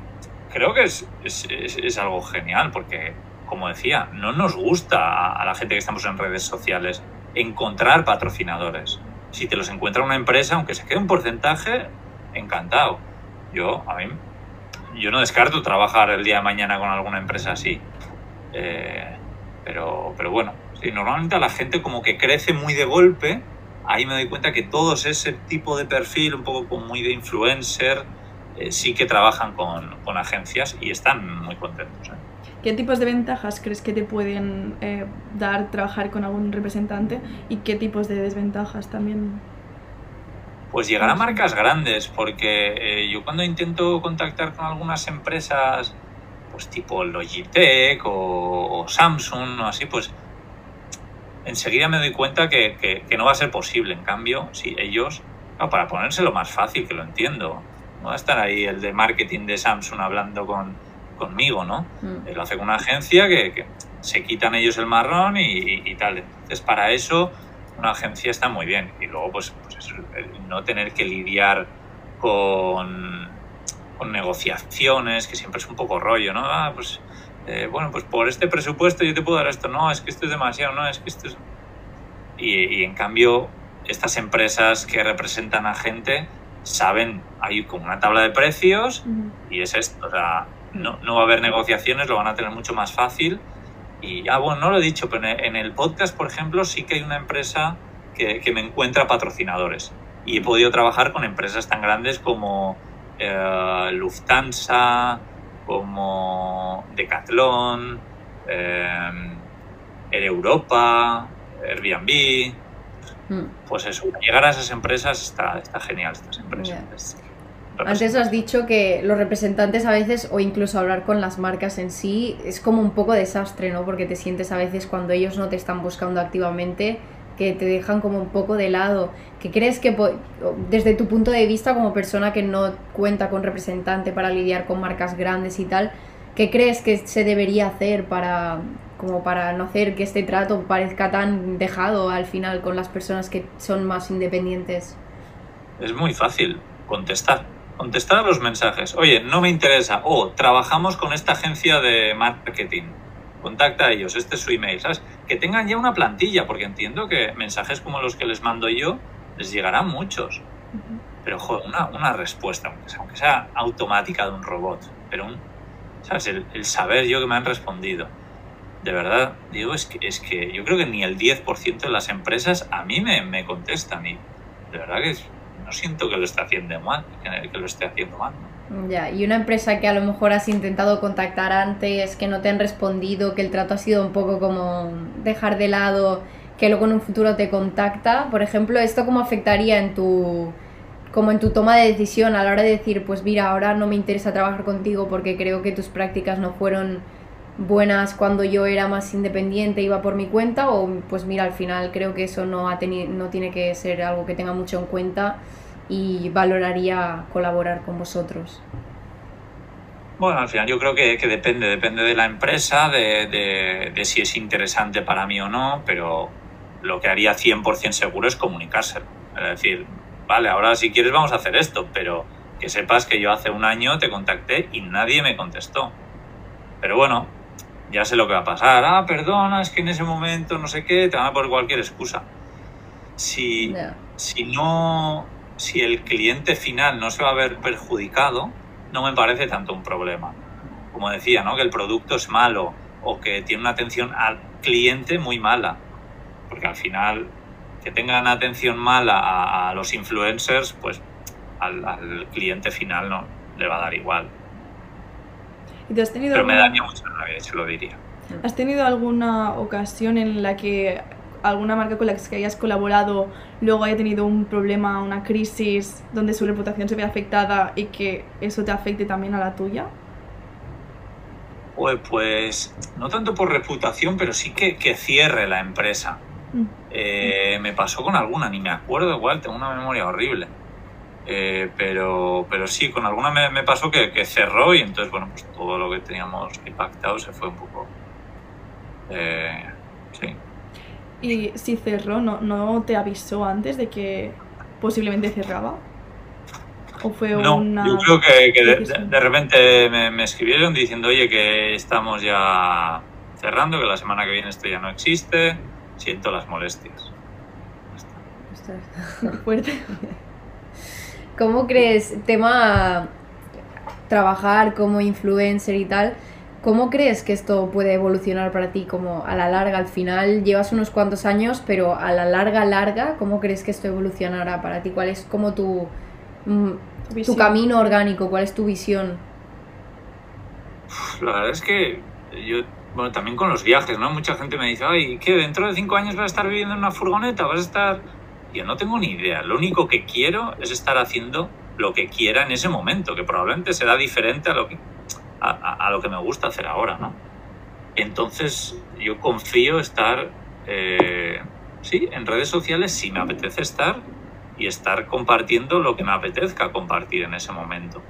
creo que es, es, es, algo genial, porque, como decía, no nos gusta a la gente que estamos en redes sociales encontrar patrocinadores. Si te los encuentra una empresa, aunque se quede un porcentaje, encantado yo, a mí, yo no descarto trabajar el día de mañana con alguna empresa así. Eh, pero, pero bueno, sí, normalmente a la gente como que crece muy de golpe, ahí me doy cuenta que todos ese tipo de perfil, un poco como muy de influencer, eh, sí que trabajan con, con, agencias y están muy contentos. ¿eh? ¿Qué tipos de ventajas crees que te pueden dar trabajar con algún representante y qué tipos de desventajas también? pues llegar a marcas grandes, porque yo cuando intento contactar con algunas empresas, pues tipo Logitech o, Samsung o así, pues enseguida me doy cuenta que, no va a ser posible. En cambio, si ellos, para ponérselo más fácil, que lo entiendo, no va a estar ahí el de marketing de Samsung hablando con, conmigo, ¿no? Mm. Lo hace con una agencia que, se quitan ellos el marrón y, y tal. Entonces, para eso una agencia está muy bien. Y luego, pues, pues no tener que lidiar con, con, negociaciones, que siempre es un poco rollo, ¿no? Ah, pues, eh, bueno, pues por este presupuesto yo te puedo dar esto. No, es que esto es demasiado, no, es que esto es... Y, y en cambio, estas empresas que representan a gente saben, hay como una tabla de precios y es esto. O sea, no, no va a haber negociaciones, lo van a tener mucho más fácil y, ah, bueno, no lo he dicho, pero en el podcast, por ejemplo, sí que hay una empresa que, me encuentra patrocinadores. Y he podido trabajar con empresas tan grandes como eh, Lufthansa, como Decathlon, eh, Air Europa, Airbnb. Hmm. Pues eso, llegar a esas empresas está, está genial, estas empresas. Antes has dicho que los representantes a veces, o incluso hablar con las marcas en sí, es como un poco desastre, ¿no? Porque te sientes a veces cuando ellos no te están buscando activamente, que te dejan como un poco de lado. ¿Qué crees que, desde tu punto de vista como persona que no cuenta con representante para lidiar con marcas grandes y tal, qué crees que se debería hacer para, como para no hacer que este trato parezca tan dejado al final con las personas que son más independientes? Es muy fácil contestar contestar a los mensajes. Oye, no me interesa. O trabajamos con esta agencia de marketing. Contacta a ellos, este es su email, ¿sabes? Que tengan ya una plantilla, porque entiendo que mensajes como los que les mando yo les llegarán muchos. Pero, joder, una, respuesta, aunque sea, automática de un robot. Pero, un, ¿sabes? El, saber yo que me han respondido. De verdad, digo, es que, es que yo creo que ni el 10% de las empresas a mí me, me contestan. Y de verdad que no siento que lo esté haciendo mal, que lo esté haciendo mal. Ya, y una empresa que a lo mejor has intentado contactar antes, que no te han respondido, que el trato ha sido un poco como dejar de lado, que luego en un futuro te contacta, por ejemplo, ¿esto cómo afectaría en tu como en tu toma de decisión a la hora de decir, pues mira, ahora no me interesa trabajar contigo porque creo que tus prácticas no fueron buenas cuando yo era más independiente, iba por mi cuenta, o pues mira, al final creo que eso no, ha no tiene que ser algo que tenga mucho en cuenta y valoraría colaborar con vosotros. Bueno, al final yo creo que, que depende, depende de la empresa, de, de, de, si es interesante para mí o no, pero lo que haría 100% seguro es comunicárselo. Es decir, vale, ahora si quieres vamos a hacer esto, pero que sepas que yo hace un año te contacté y nadie me contestó. Pero bueno, ya sé lo que va a pasar. Ah, perdona, es que en ese momento no sé qué, te van a poner cualquier excusa. Si, si no, si el cliente final no se va a ver perjudicado, no me parece tanto un problema. Como decía, ¿no? Que el producto es malo o que tiene una atención al cliente muy mala. Porque al final, que tengan atención mala a, los influencers, pues al, al cliente final no le va a dar igual. ¿Y has tenido Pero me daría mucha rabia, se lo diría. ¿Has tenido alguna ocasión en la que alguna marca con la que hayas colaborado luego haya tenido un problema, una crisis, donde su reputación se vea afectada y que eso te afecte también a la tuya? Pues, pues no tanto por reputación, pero sí que, que cierre la empresa. Mm. Eh, me pasó con alguna, ni me acuerdo igual, tengo una memoria horrible. Eh, pero, pero sí, con alguna me, me pasó que, que, cerró y entonces, bueno, pues todo lo que teníamos impactado se fue un poco... Eh. Y si cerró, ¿no, ¿no te avisó antes de que posiblemente cerraba? ¿O fue no, una yo creo que, que de, repente me, me escribieron diciendo, oye, que estamos ya cerrando, que la semana que viene esto ya no existe, siento las molestias. Ostras. [LAUGHS] fuerte? ¿Cómo crees, tema trabajar como influencer y tal, cómo crees que esto puede evolucionar para ti como a la larga? Al final llevas unos cuantos años, pero a la larga, larga, ¿cómo crees que esto evolucionará para ti? ¿Cuál es como tu, mm, tu camino orgánico? ¿Cuál es tu visión? La verdad es que yo, bueno, también con los viajes, ¿no? Mucha gente me dice, ay, ¿qué? ¿Dentro de cinco años vas a estar viviendo en una furgoneta? ¿Vas a estar...? Yo no tengo ni idea. Lo único que quiero es estar haciendo lo que quiera en ese momento, que probablemente será diferente a lo que, a, lo que me gusta hacer ahora, ¿no? Entonces, yo confío estar, eh, sí, en redes sociales si me apetece estar y estar compartiendo lo que me apetezca compartir en ese momento.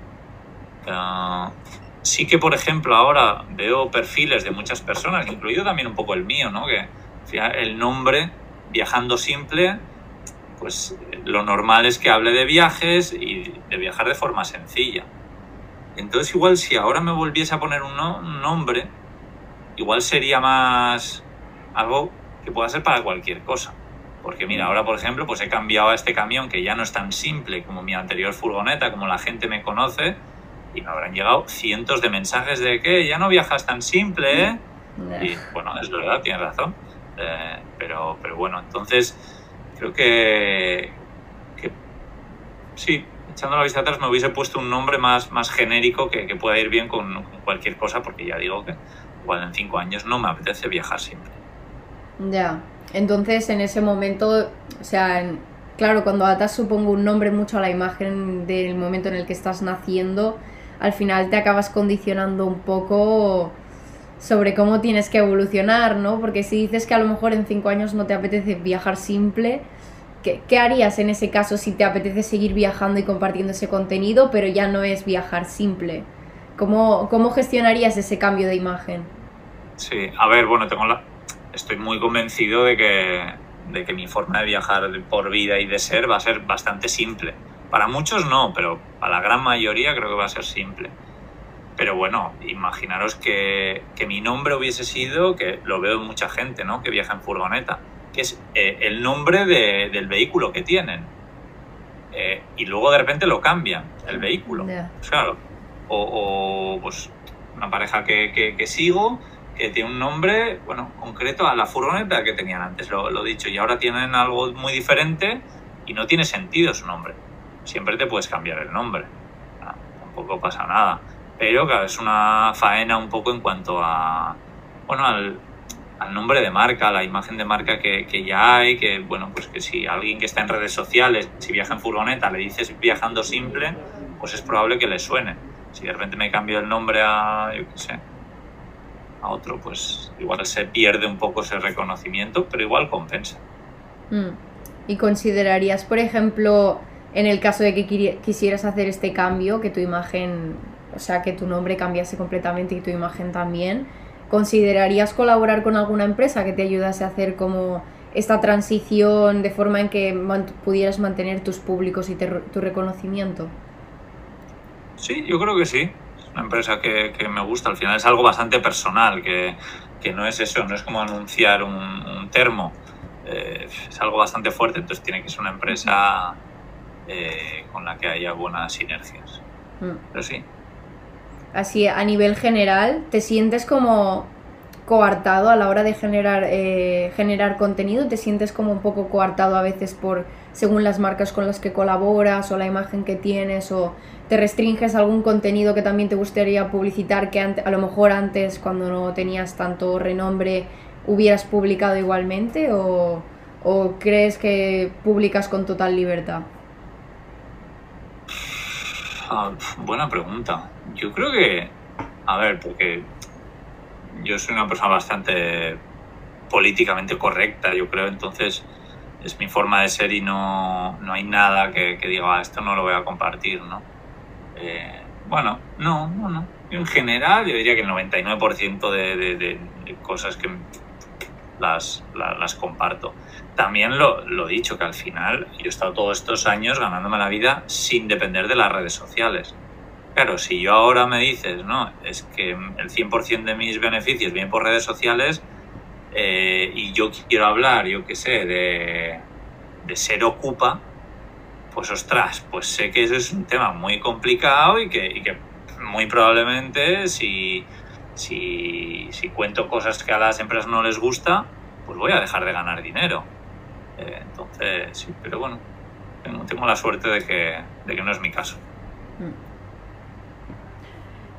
Ah, sí que, por ejemplo, ahora veo perfiles de muchas personas, incluido también un poco el mío, ¿no? Que el nombre, viajando simple, pues lo normal es que hable de viajes y de viajar de forma sencilla. Entonces, igual si ahora me volviese a poner un, no- un nombre, igual sería más algo que pueda ser para cualquier cosa. Porque mira, ahora por ejemplo, pues he cambiado a este camión que ya no es tan simple como mi anterior furgoneta, como la gente me conoce, y me habrán llegado cientos de mensajes de que ya no viajas tan simple, ¿eh? Y bueno, es verdad, tienes razón. Eh, pero, pero bueno, entonces creo que, que sí, echando la vista atrás me hubiese puesto un nombre más, más genérico que, que pueda ir bien con, con cualquier cosa, porque ya digo que igual en cinco años no me apetece viajar siempre. Ya, entonces en ese momento, o sea, en- claro, cuando atas supongo un nombre mucho a la imagen del momento en el que estás naciendo, al final te acabas condicionando un poco sobre cómo tienes que evolucionar, ¿no? Porque si dices que a lo mejor en cinco años no te apetece viajar simple, ¿qué, harías en ese caso si te apetece seguir viajando y compartiendo ese contenido, pero ya no es viajar simple? ¿Cómo, cómo gestionarías ese cambio de imagen? Sí, a ver, bueno, tengo la... estoy muy convencido de que, de que mi forma de viajar por vida y de ser va a ser bastante simple. Para muchos no, pero para la gran mayoría creo que va a ser simple. Pero bueno, imaginaros que, que mi nombre hubiese sido, que lo veo en mucha gente, ¿no? Que viaja en furgoneta, que es eh, el nombre de- del vehículo que tienen. Eh, y luego de repente lo cambian, el vehículo. Pues claro. O, o, pues una pareja que, que- que sigo que tiene un nombre, bueno, concreto a la furgoneta que tenían antes, lo, lo dicho, y ahora tienen algo muy diferente y no tiene sentido su nombre. Siempre te puedes cambiar el nombre, Ah, tampoco pasa nada. Pero claro, es una faena un poco en cuanto a, bueno, al, al nombre de marca, a la imagen de marca que, que ya hay, que bueno, pues que si alguien que está en redes sociales, si viaja en furgoneta, le dices viajando simple, pues es probable que le suene. Si de repente me cambio el nombre a, yo qué sé, a otro, pues igual se pierde un poco ese reconocimiento, pero igual compensa. Mm. ¿Y considerarías, por ejemplo, en el caso de que quisieras hacer este cambio, que tu imagen, o sea, que tu nombre cambiase completamente y tu imagen también, ¿considerarías colaborar con alguna empresa que te ayudase a hacer como esta transición de forma en que man- pudieras mantener tus públicos y te- tu reconocimiento? Sí, yo creo que sí. Es una empresa que, que me gusta. Al final es algo bastante personal, que, que no es eso, no es como anunciar un, un termo. Eh, es algo bastante fuerte, entonces tiene que ser una empresa eh, con la que haya buenas sinergias. Mm. Pero sí. Así, a nivel general, ¿te sientes como coartado a la hora de generar, eh, generar contenido? ¿Te sientes como un poco coartado a veces por según las marcas con las que colaboras o la imagen que tienes o te restringes a algún contenido que también te gustaría publicitar que a lo mejor antes cuando no tenías tanto renombre hubieras publicado igualmente o, o crees que publicas con total libertad? Ah, buena pregunta. Yo creo que, a ver, porque yo soy una persona bastante políticamente correcta, yo creo, entonces es mi forma de ser y no, no hay nada que, diga, ah, esto no lo voy a compartir, ¿no? Eh, bueno, no, no, no. En general, yo diría que el 99% de, de, de, de, cosas que las, las, comparto. También lo, lo, dicho, que al final yo he estado todos estos años ganándome la vida sin depender de las redes sociales. Claro, si yo ahora me dices, no, es que el 100% de mis beneficios vienen por redes sociales eh, y yo quiero hablar, yo qué sé, de, de ser ocupa, pues ostras, pues sé que eso es un tema muy complicado y que, y que muy probablemente si, si, si cuento cosas que a las empresas no les gusta, pues voy a dejar de ganar dinero. Eh, entonces, sí, pero bueno, tengo, tengo la suerte de que, de que, no es mi caso.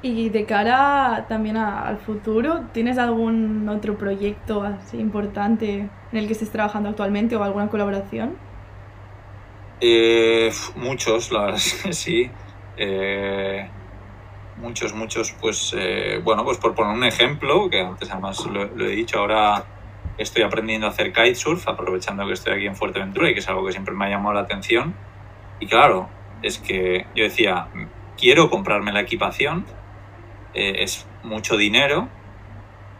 Y de cara también a, al futuro, ¿tienes algún otro proyecto así importante en el que estés trabajando actualmente o alguna colaboración? Eh, muchos, la verdad sí. Eh, muchos, muchos, pues eh, bueno, pues por poner un ejemplo, que antes además lo, he dicho, ahora estoy aprendiendo a hacer kitesurf, aprovechando que estoy aquí en Fuerteventura y que es algo que siempre me ha llamado la atención. Y claro, es que yo decía, quiero comprarme la equipación, eh, es mucho dinero,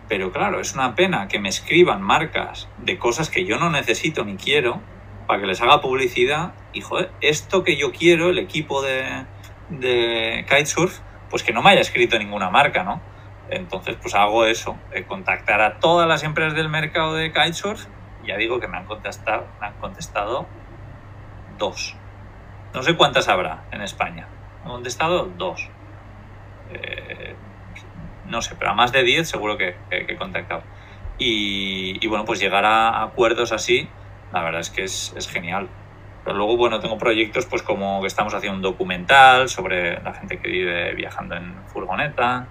pero claro, es una pena que me escriban marcas de cosas que yo no necesito ni quiero para que les haga publicidad y joder, esto que yo quiero, el equipo de, de kitesurf, pues que no me haya escrito ninguna marca, ¿no? Entonces, pues hago eso, eh, contactar a todas las empresas del mercado de kitesurf. Ya digo que me han contestado, me han contestado dos. No sé cuántas habrá en España. Me han contestado dos. Eh, no sé, pero a más de 10 seguro que, he contactado. Y, bueno, pues llegar a acuerdos así, la verdad es que es, genial. Pero luego, bueno, tengo proyectos pues como que estamos haciendo un documental sobre la gente que vive viajando en furgoneta.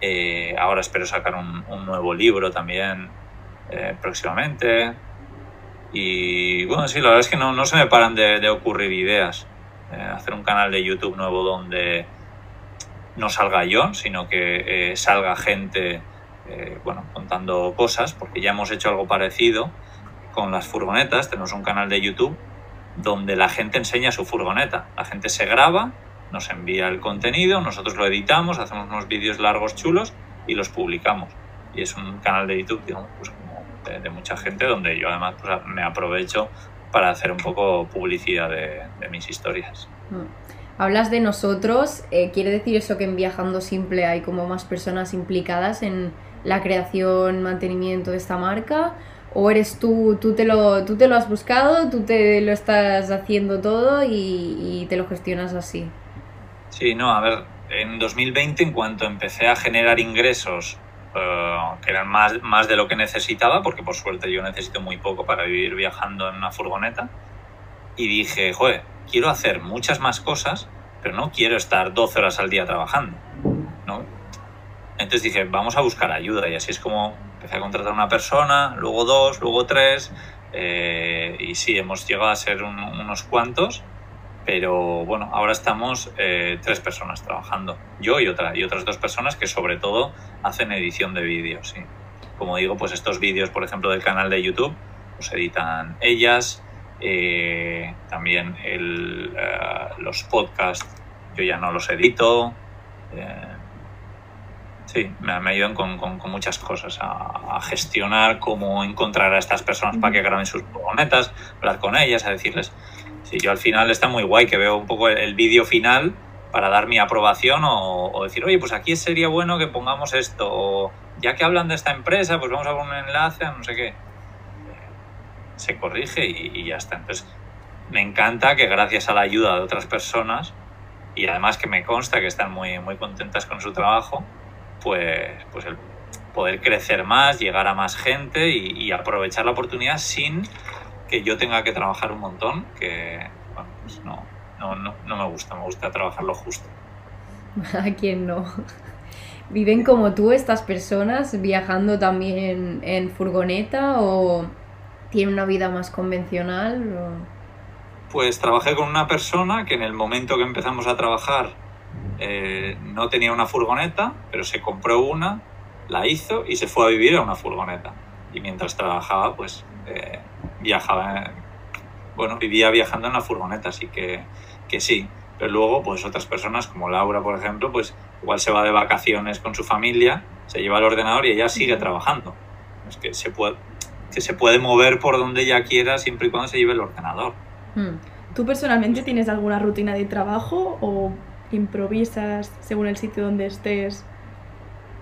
Eh, ahora espero sacar un, nuevo libro también eh, próximamente. Y bueno, sí, la verdad es que no, no se me paran de, ocurrir ideas. Eh, hacer un canal de YouTube nuevo donde no salga yo, sino que salga gente, bueno, contando cosas, porque ya hemos hecho algo parecido con las furgonetas. Tenemos un canal de YouTube donde la gente enseña su furgoneta. La gente se graba, nos envía el contenido, nosotros lo editamos, hacemos unos vídeos largos chulos y los publicamos. Y es un canal de YouTube, digamos, pues de, mucha gente, donde yo además pues, me aprovecho para hacer un poco publicidad de, de mis historias. Mm. Hablas de nosotros, eh, ¿quiere decir eso que en Viajando Simple hay como más personas implicadas en la creación, mantenimiento de esta marca? ¿O eres tú, tú te lo, tú te lo has buscado, tú te lo estás haciendo todo y, te lo gestionas así? Sí, no, a ver, en 2020 en cuanto empecé a generar ingresos uh, que eran más, más de lo que necesitaba, porque por suerte yo necesito muy poco para vivir viajando en una furgoneta, y dije, joder, quiero hacer muchas más cosas, pero no quiero estar 12 horas al día trabajando. ¿no? Entonces dije, vamos a buscar ayuda y así es como empecé a contratar una persona, luego dos, luego tres, eh, y sí, hemos llegado a ser un, unos cuantos, pero bueno, ahora estamos eh, tres personas trabajando, yo y, otra, y otras dos personas que sobre todo hacen edición de vídeos. ¿sí? Como digo, pues estos vídeos, por ejemplo, del canal de YouTube, los editan ellas, eh, también el, uh, los podcasts, yo ya no los edito. Eh, sí, me, me ayudan con, con, con, muchas cosas, a, a, gestionar cómo encontrar a estas personas para que graben sus furgonetas, hablar con ellas, a decirles. Sí, yo al final está muy guay que veo un poco el, el vídeo final para dar mi aprobación o, o, decir, oye, pues aquí sería bueno que pongamos esto, o ya que hablan de esta empresa, pues vamos a poner un enlace a no sé qué se corrige y, y, ya está. Entonces, me encanta que gracias a la ayuda de otras personas y además que me consta que están muy, muy contentas con su trabajo, pues, pues el poder crecer más, llegar a más gente y, y aprovechar la oportunidad sin que yo tenga que trabajar un montón, que bueno, pues no, no, no, no me gusta, me gusta trabajar lo justo. [LAUGHS] ¿A quién no? [LAUGHS] ¿Viven como tú estas personas viajando también en furgoneta o tienen una vida más convencional? o- Pues trabajé con una persona que en el momento que empezamos a trabajar eh, no tenía una furgoneta, pero se compró una, la hizo y se fue a vivir a una furgoneta. Y mientras trabajaba, pues eh, viajaba, bueno, vivía viajando en la furgoneta, así que, que sí. Pero luego, pues otras personas como Laura, por ejemplo, pues igual se va de vacaciones con su familia, se lleva el ordenador y ella sigue trabajando. Es que se puede, que se puede mover por donde ella quiera siempre y cuando se lleve el ordenador. Hmm. ¿Tú personalmente tienes alguna rutina de trabajo o improvisas según el sitio donde estés?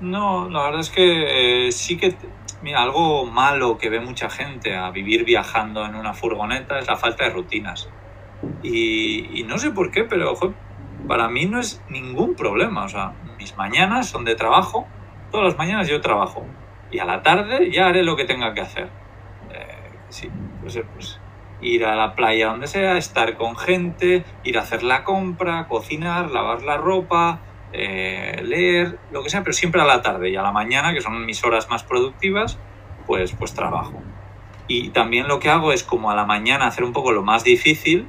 No, la verdad es que eh, sí que, mira, algo malo que ve mucha gente a vivir viajando en una furgoneta es la falta de rutinas. Y, no sé por qué, pero para mí no es ningún problema. O sea, mis mañanas son de trabajo, todas las mañanas yo trabajo. Y a la tarde ya haré lo que tenga que hacer. Eh, sí, pues, eh, pues ir a la playa donde sea, estar con gente, ir a hacer la compra, cocinar, lavar la ropa, eh, leer, lo que sea, pero siempre a la tarde y a la mañana, que son mis horas más productivas, pues, pues trabajo. Y también lo que hago es como a la mañana hacer un poco lo más difícil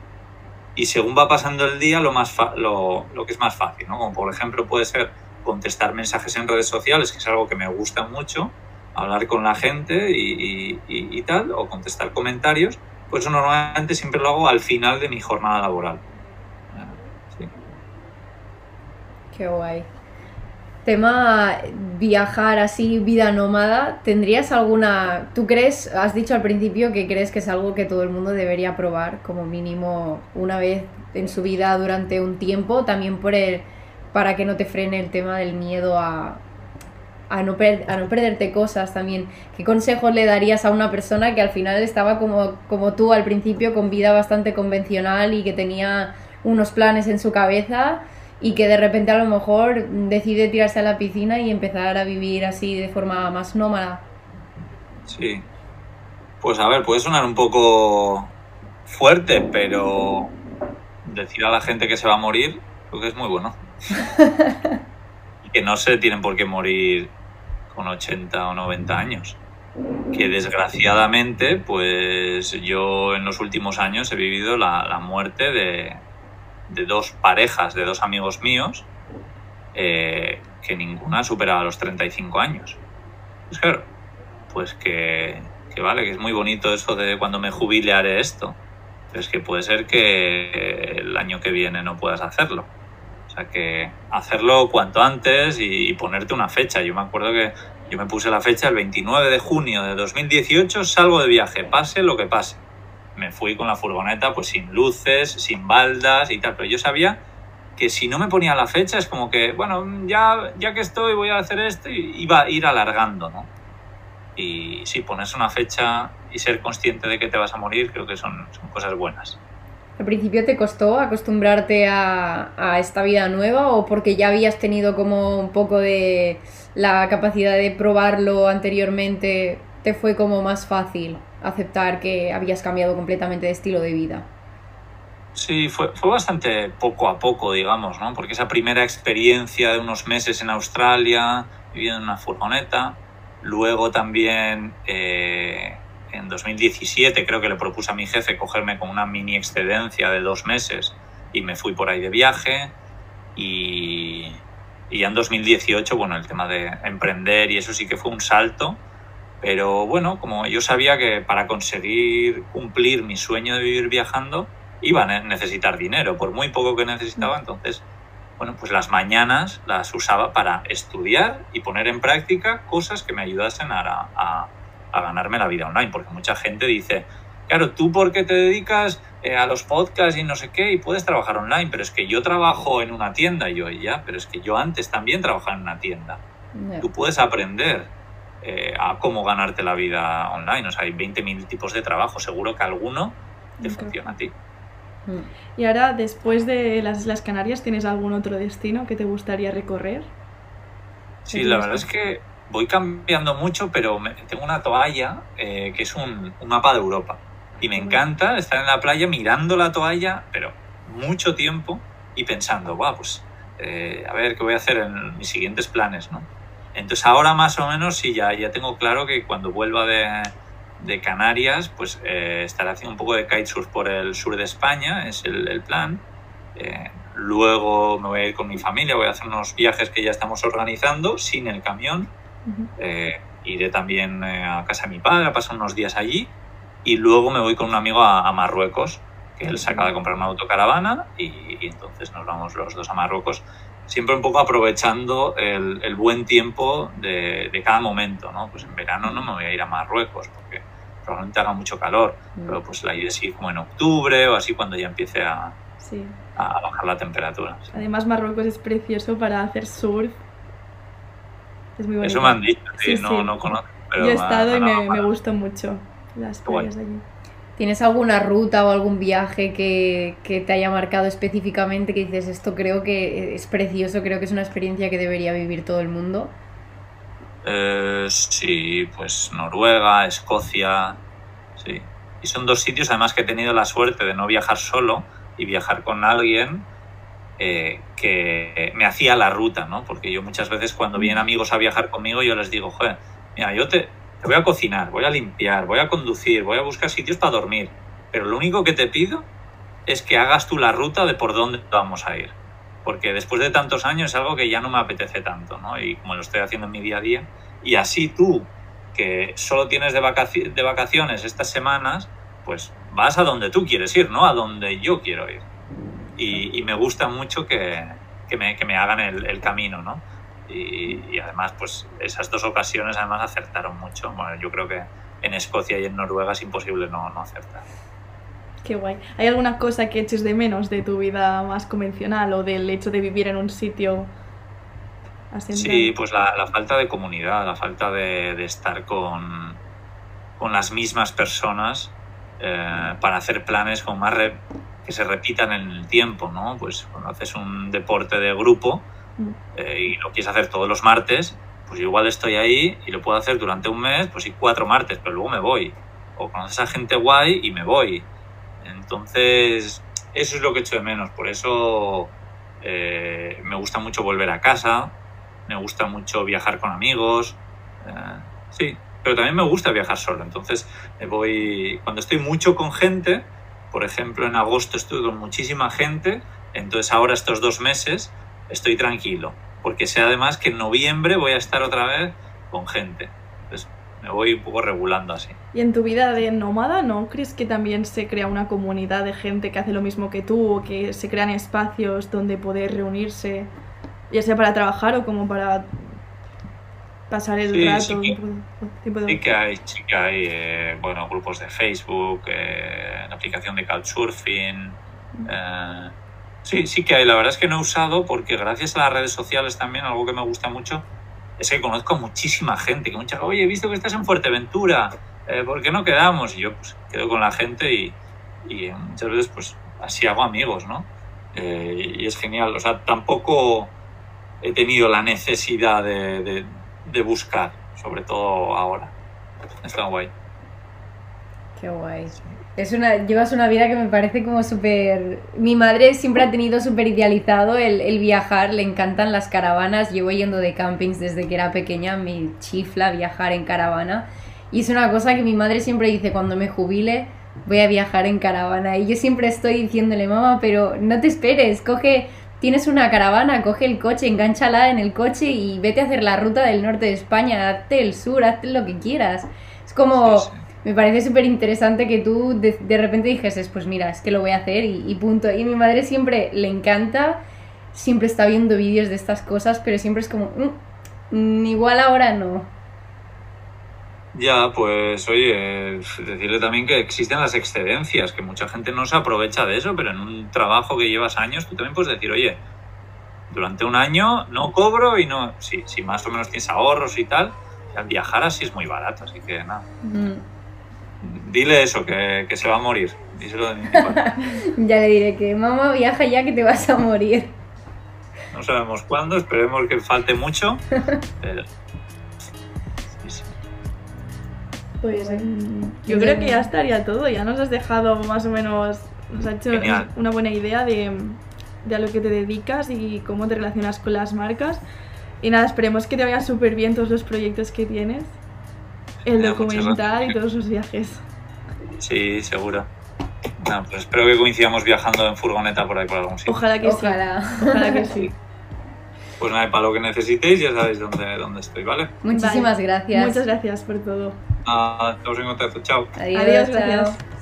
y según va pasando el día lo, más lo, lo que es más fácil, ¿no? Como por ejemplo puede ser contestar mensajes en redes sociales, que es algo que me gusta mucho, hablar con la gente y, y- y- y tal, o contestar comentarios, pues normalmente siempre lo hago al final de mi jornada laboral. Ah, sí. Qué guay. Tema viajar así, vida nómada, ¿tendrías alguna... ¿Tú crees, has dicho al principio que crees que es algo que todo el mundo debería probar como mínimo una vez en su vida durante un tiempo, también por el, para que no te frene el tema del miedo a, a, no per- a no perderte cosas también? ¿Qué consejos le darías a una persona que al final estaba como, como tú al principio, con vida bastante convencional y que tenía unos planes en su cabeza? y que de repente a lo mejor decide tirarse a la piscina y empezar a vivir así de forma más nómada. Sí. Pues a ver, puede sonar un poco fuerte, pero decir a la gente que se va a morir, creo que es muy bueno. [LAUGHS] que no se tienen por qué morir con 80 o 90 años. Que desgraciadamente, pues yo en los últimos años he vivido la, la muerte de, de dos parejas, de dos amigos míos, eh, que ninguna superaba los 35 años. Pues claro, pues que, que vale, que es muy bonito eso de cuando me jubile haré esto. Pero es que puede ser que el año que viene no puedas hacerlo. Sea que hacerlo cuanto antes y, ponerte una fecha. Yo me acuerdo que yo me puse la fecha el 29 de junio de 2018, salgo de viaje, pase lo que pase. Me fui con la furgoneta pues sin luces, sin baldas y tal, pero yo sabía que si no me ponía la fecha es como que, bueno, ya, ya que estoy voy a hacer esto y iba a ir alargando, ¿no? Y sí, ponerse una fecha y ser consciente de que te vas a morir creo que son, son cosas buenas. ¿Al principio te costó acostumbrarte a, a esta vida nueva o porque ya habías tenido como un poco de la capacidad de probarlo anteriormente, te fue como más fácil aceptar que habías cambiado completamente de estilo de vida? Sí, fue, fue bastante poco a poco, digamos, ¿no? Porque esa primera experiencia de unos meses en Australia, viviendo en una furgoneta, luego también eh, en 2017 creo que le propuse a mi jefe cogerme con una mini excedencia de dos meses y me fui por ahí de viaje. Y, y ya en 2018, bueno, el tema de emprender y eso sí que fue un salto, pero bueno, como yo sabía que para conseguir cumplir mi sueño de vivir viajando, iba a necesitar dinero, por muy poco que necesitaba, entonces, bueno, pues las mañanas las usaba para estudiar y poner en práctica cosas que me ayudasen a, a, a ganarme la vida online, porque mucha gente dice, claro, tú por qué te dedicas eh, a los podcasts y no sé qué y puedes trabajar online, pero es que yo trabajo en una tienda, y yo ya, pero es que yo antes también trabajaba en una tienda. Tú puedes aprender eh, a cómo ganarte la vida online, o sea, hay 20.000 tipos de trabajo, seguro que alguno te funciona a ti. Mm. Y ahora, después de las Islas Canarias, ¿tienes algún otro destino que te gustaría recorrer? Sí, la verdad es que voy cambiando mucho, pero me- tengo una toalla eh, que es un, un mapa de Europa. Y me encanta estar en la playa mirando la toalla, pero mucho tiempo y pensando, guau, pues eh, a ver qué voy a hacer en mis siguientes planes, ¿no? Entonces ahora más o menos sí, ya, ya tengo claro que cuando vuelva de, de Canarias, pues eh, estaré haciendo un poco de kitesurf por el sur de España, es el, el plan. Eh, luego me voy a ir con mi familia, voy a hacer unos viajes que ya estamos organizando sin el camión. Eh, iré también eh, a casa de mi padre a pasar unos días allí. Y luego me voy con un amigo a, a Marruecos, que él se acaba de comprar una autocaravana y, y entonces nos vamos los dos a Marruecos siempre un poco aprovechando el, el buen tiempo de, de, cada momento, ¿no? Pues en verano no me voy a ir a Marruecos porque probablemente haga mucho calor, mm. pero pues la idea es ir como en octubre o así cuando ya empiece a, sí. a bajar la temperatura. Sí. Además Marruecos es precioso para hacer surf. Es muy bonito. Eso me han dicho, sí, sí no, no conozco. Pero Yo he estado y me, me gustó mucho las playas de allí. ¿Tienes alguna ruta o algún viaje que, que, te haya marcado específicamente que dices esto creo que es precioso, creo que es una experiencia que debería vivir todo el mundo? Eh, sí, pues Noruega, Escocia, sí. Y son dos sitios además que he tenido la suerte de no viajar solo y viajar con alguien eh, que me hacía la ruta, ¿no? Porque yo muchas veces cuando vienen amigos a viajar conmigo yo les digo, joder, mira, yo te, te voy a cocinar, voy a limpiar, voy a conducir, voy a buscar sitios para dormir. Pero lo único que te pido es que hagas tú la ruta de por dónde vamos a ir. Porque después de tantos años es algo que ya no me apetece tanto, ¿no? Y como lo estoy haciendo en mi día a día. Y así tú, que solo tienes de, vacaci de vacaciones estas semanas, pues vas a donde tú quieres ir, ¿no? A donde yo quiero ir. Y, y me gusta mucho que, que, me, que me hagan el, el camino, ¿no? Y, y, además, pues esas dos ocasiones además acertaron mucho. Bueno, yo creo que en Escocia y en Noruega es imposible no, no acertar. Qué guay. ¿Hay alguna cosa que eches de menos de tu vida más convencional o del hecho de vivir en un sitio así? Sí, pues la, la, falta de comunidad, la falta de, de estar con, con, las mismas personas eh, para hacer planes con más re, que se repitan en el tiempo, ¿no? Pues cuando haces un deporte de grupo, eh, y lo quieres hacer todos los martes, pues igual estoy ahí y lo puedo hacer durante un mes, pues sí, cuatro martes, pero luego me voy. O conoces a gente guay y me voy. Entonces, eso es lo que echo de menos. Por eso eh, me gusta mucho volver a casa, me gusta mucho viajar con amigos. Eh, sí, pero también me gusta viajar solo. Entonces, me voy. Cuando estoy mucho con gente, por ejemplo, en agosto estuve con muchísima gente. Entonces, ahora estos dos meses estoy tranquilo, porque sé además que en noviembre voy a estar otra vez con gente. Entonces me voy un poco regulando así. ¿Y en tu vida de nómada no crees que también se crea una comunidad de gente que hace lo mismo que tú o que se crean espacios donde poder reunirse, ya sea para trabajar o como para pasar el sí, rato? Sí que, tipo de... sí que hay, sí que hay eh, bueno, grupos de Facebook, eh, la aplicación de Couchsurfing. Eh, Sí, sí que hay. La verdad es que no he usado porque gracias a las redes sociales también, algo que me gusta mucho, es que conozco muchísima gente. Que mucha oye, he visto que estás en Fuerteventura, eh, ¿por qué no quedamos? Y yo pues quedo con la gente y, y muchas veces pues así hago amigos, ¿no? Eh, y es genial. O sea, tampoco he tenido la necesidad de, de, de buscar, sobre todo ahora. Está guay. Qué guay. Es una, llevas una vida que me parece como súper... Mi madre siempre ha tenido súper idealizado el, el, viajar, le encantan las caravanas, llevo yendo de campings desde que era pequeña, me chifla viajar en caravana. Y es una cosa que mi madre siempre dice, cuando me jubile voy a viajar en caravana. Y yo siempre estoy diciéndole, mamá, pero no te esperes, coge, tienes una caravana, coge el coche, enganchala en el coche y vete a hacer la ruta del norte de España, hazte el sur, hazte lo que quieras. Es como... Sí, sí me parece súper interesante que tú de, de, repente dijeses, pues mira, es que lo voy a hacer y, y, punto. Y mi madre siempre le encanta, siempre está viendo vídeos de estas cosas, pero siempre es como, mmm, igual ahora no. Ya, pues oye, decirle también que existen las excedencias, que mucha gente no se aprovecha de eso, pero en un trabajo que llevas años, tú también puedes decir, oye, durante un año no cobro y no, si, si más o menos tienes ahorros y tal, al viajar así es muy barato, así que nada. Mm dile eso, que, que, se va a morir. Díselo de mi [LAUGHS] ya le diré que mamá viaja ya que te vas a morir. No sabemos cuándo, esperemos que falte mucho. Pero... [LAUGHS] Pues yo creo que ya estaría todo, ya nos has dejado más o menos, nos ha hecho Genial. una buena idea de, de a lo que te dedicas y cómo te relacionas con las marcas. Y nada, esperemos que te vayan súper bien todos los proyectos que tienes, el documental y todos los viajes. Sí, seguro. Pues espero que coincidamos viajando en furgoneta por ahí por algún sitio. Ojalá que Ojalá. sí, ojalá que sí. [LAUGHS] Pues nada, para lo que necesitéis ya sabéis dónde, dónde estoy, ¿vale? Muchísimas Vale. gracias. Muchas gracias por todo. Nada, estamos en contacto. Chao. Adiós, Adiós, chao. gracias.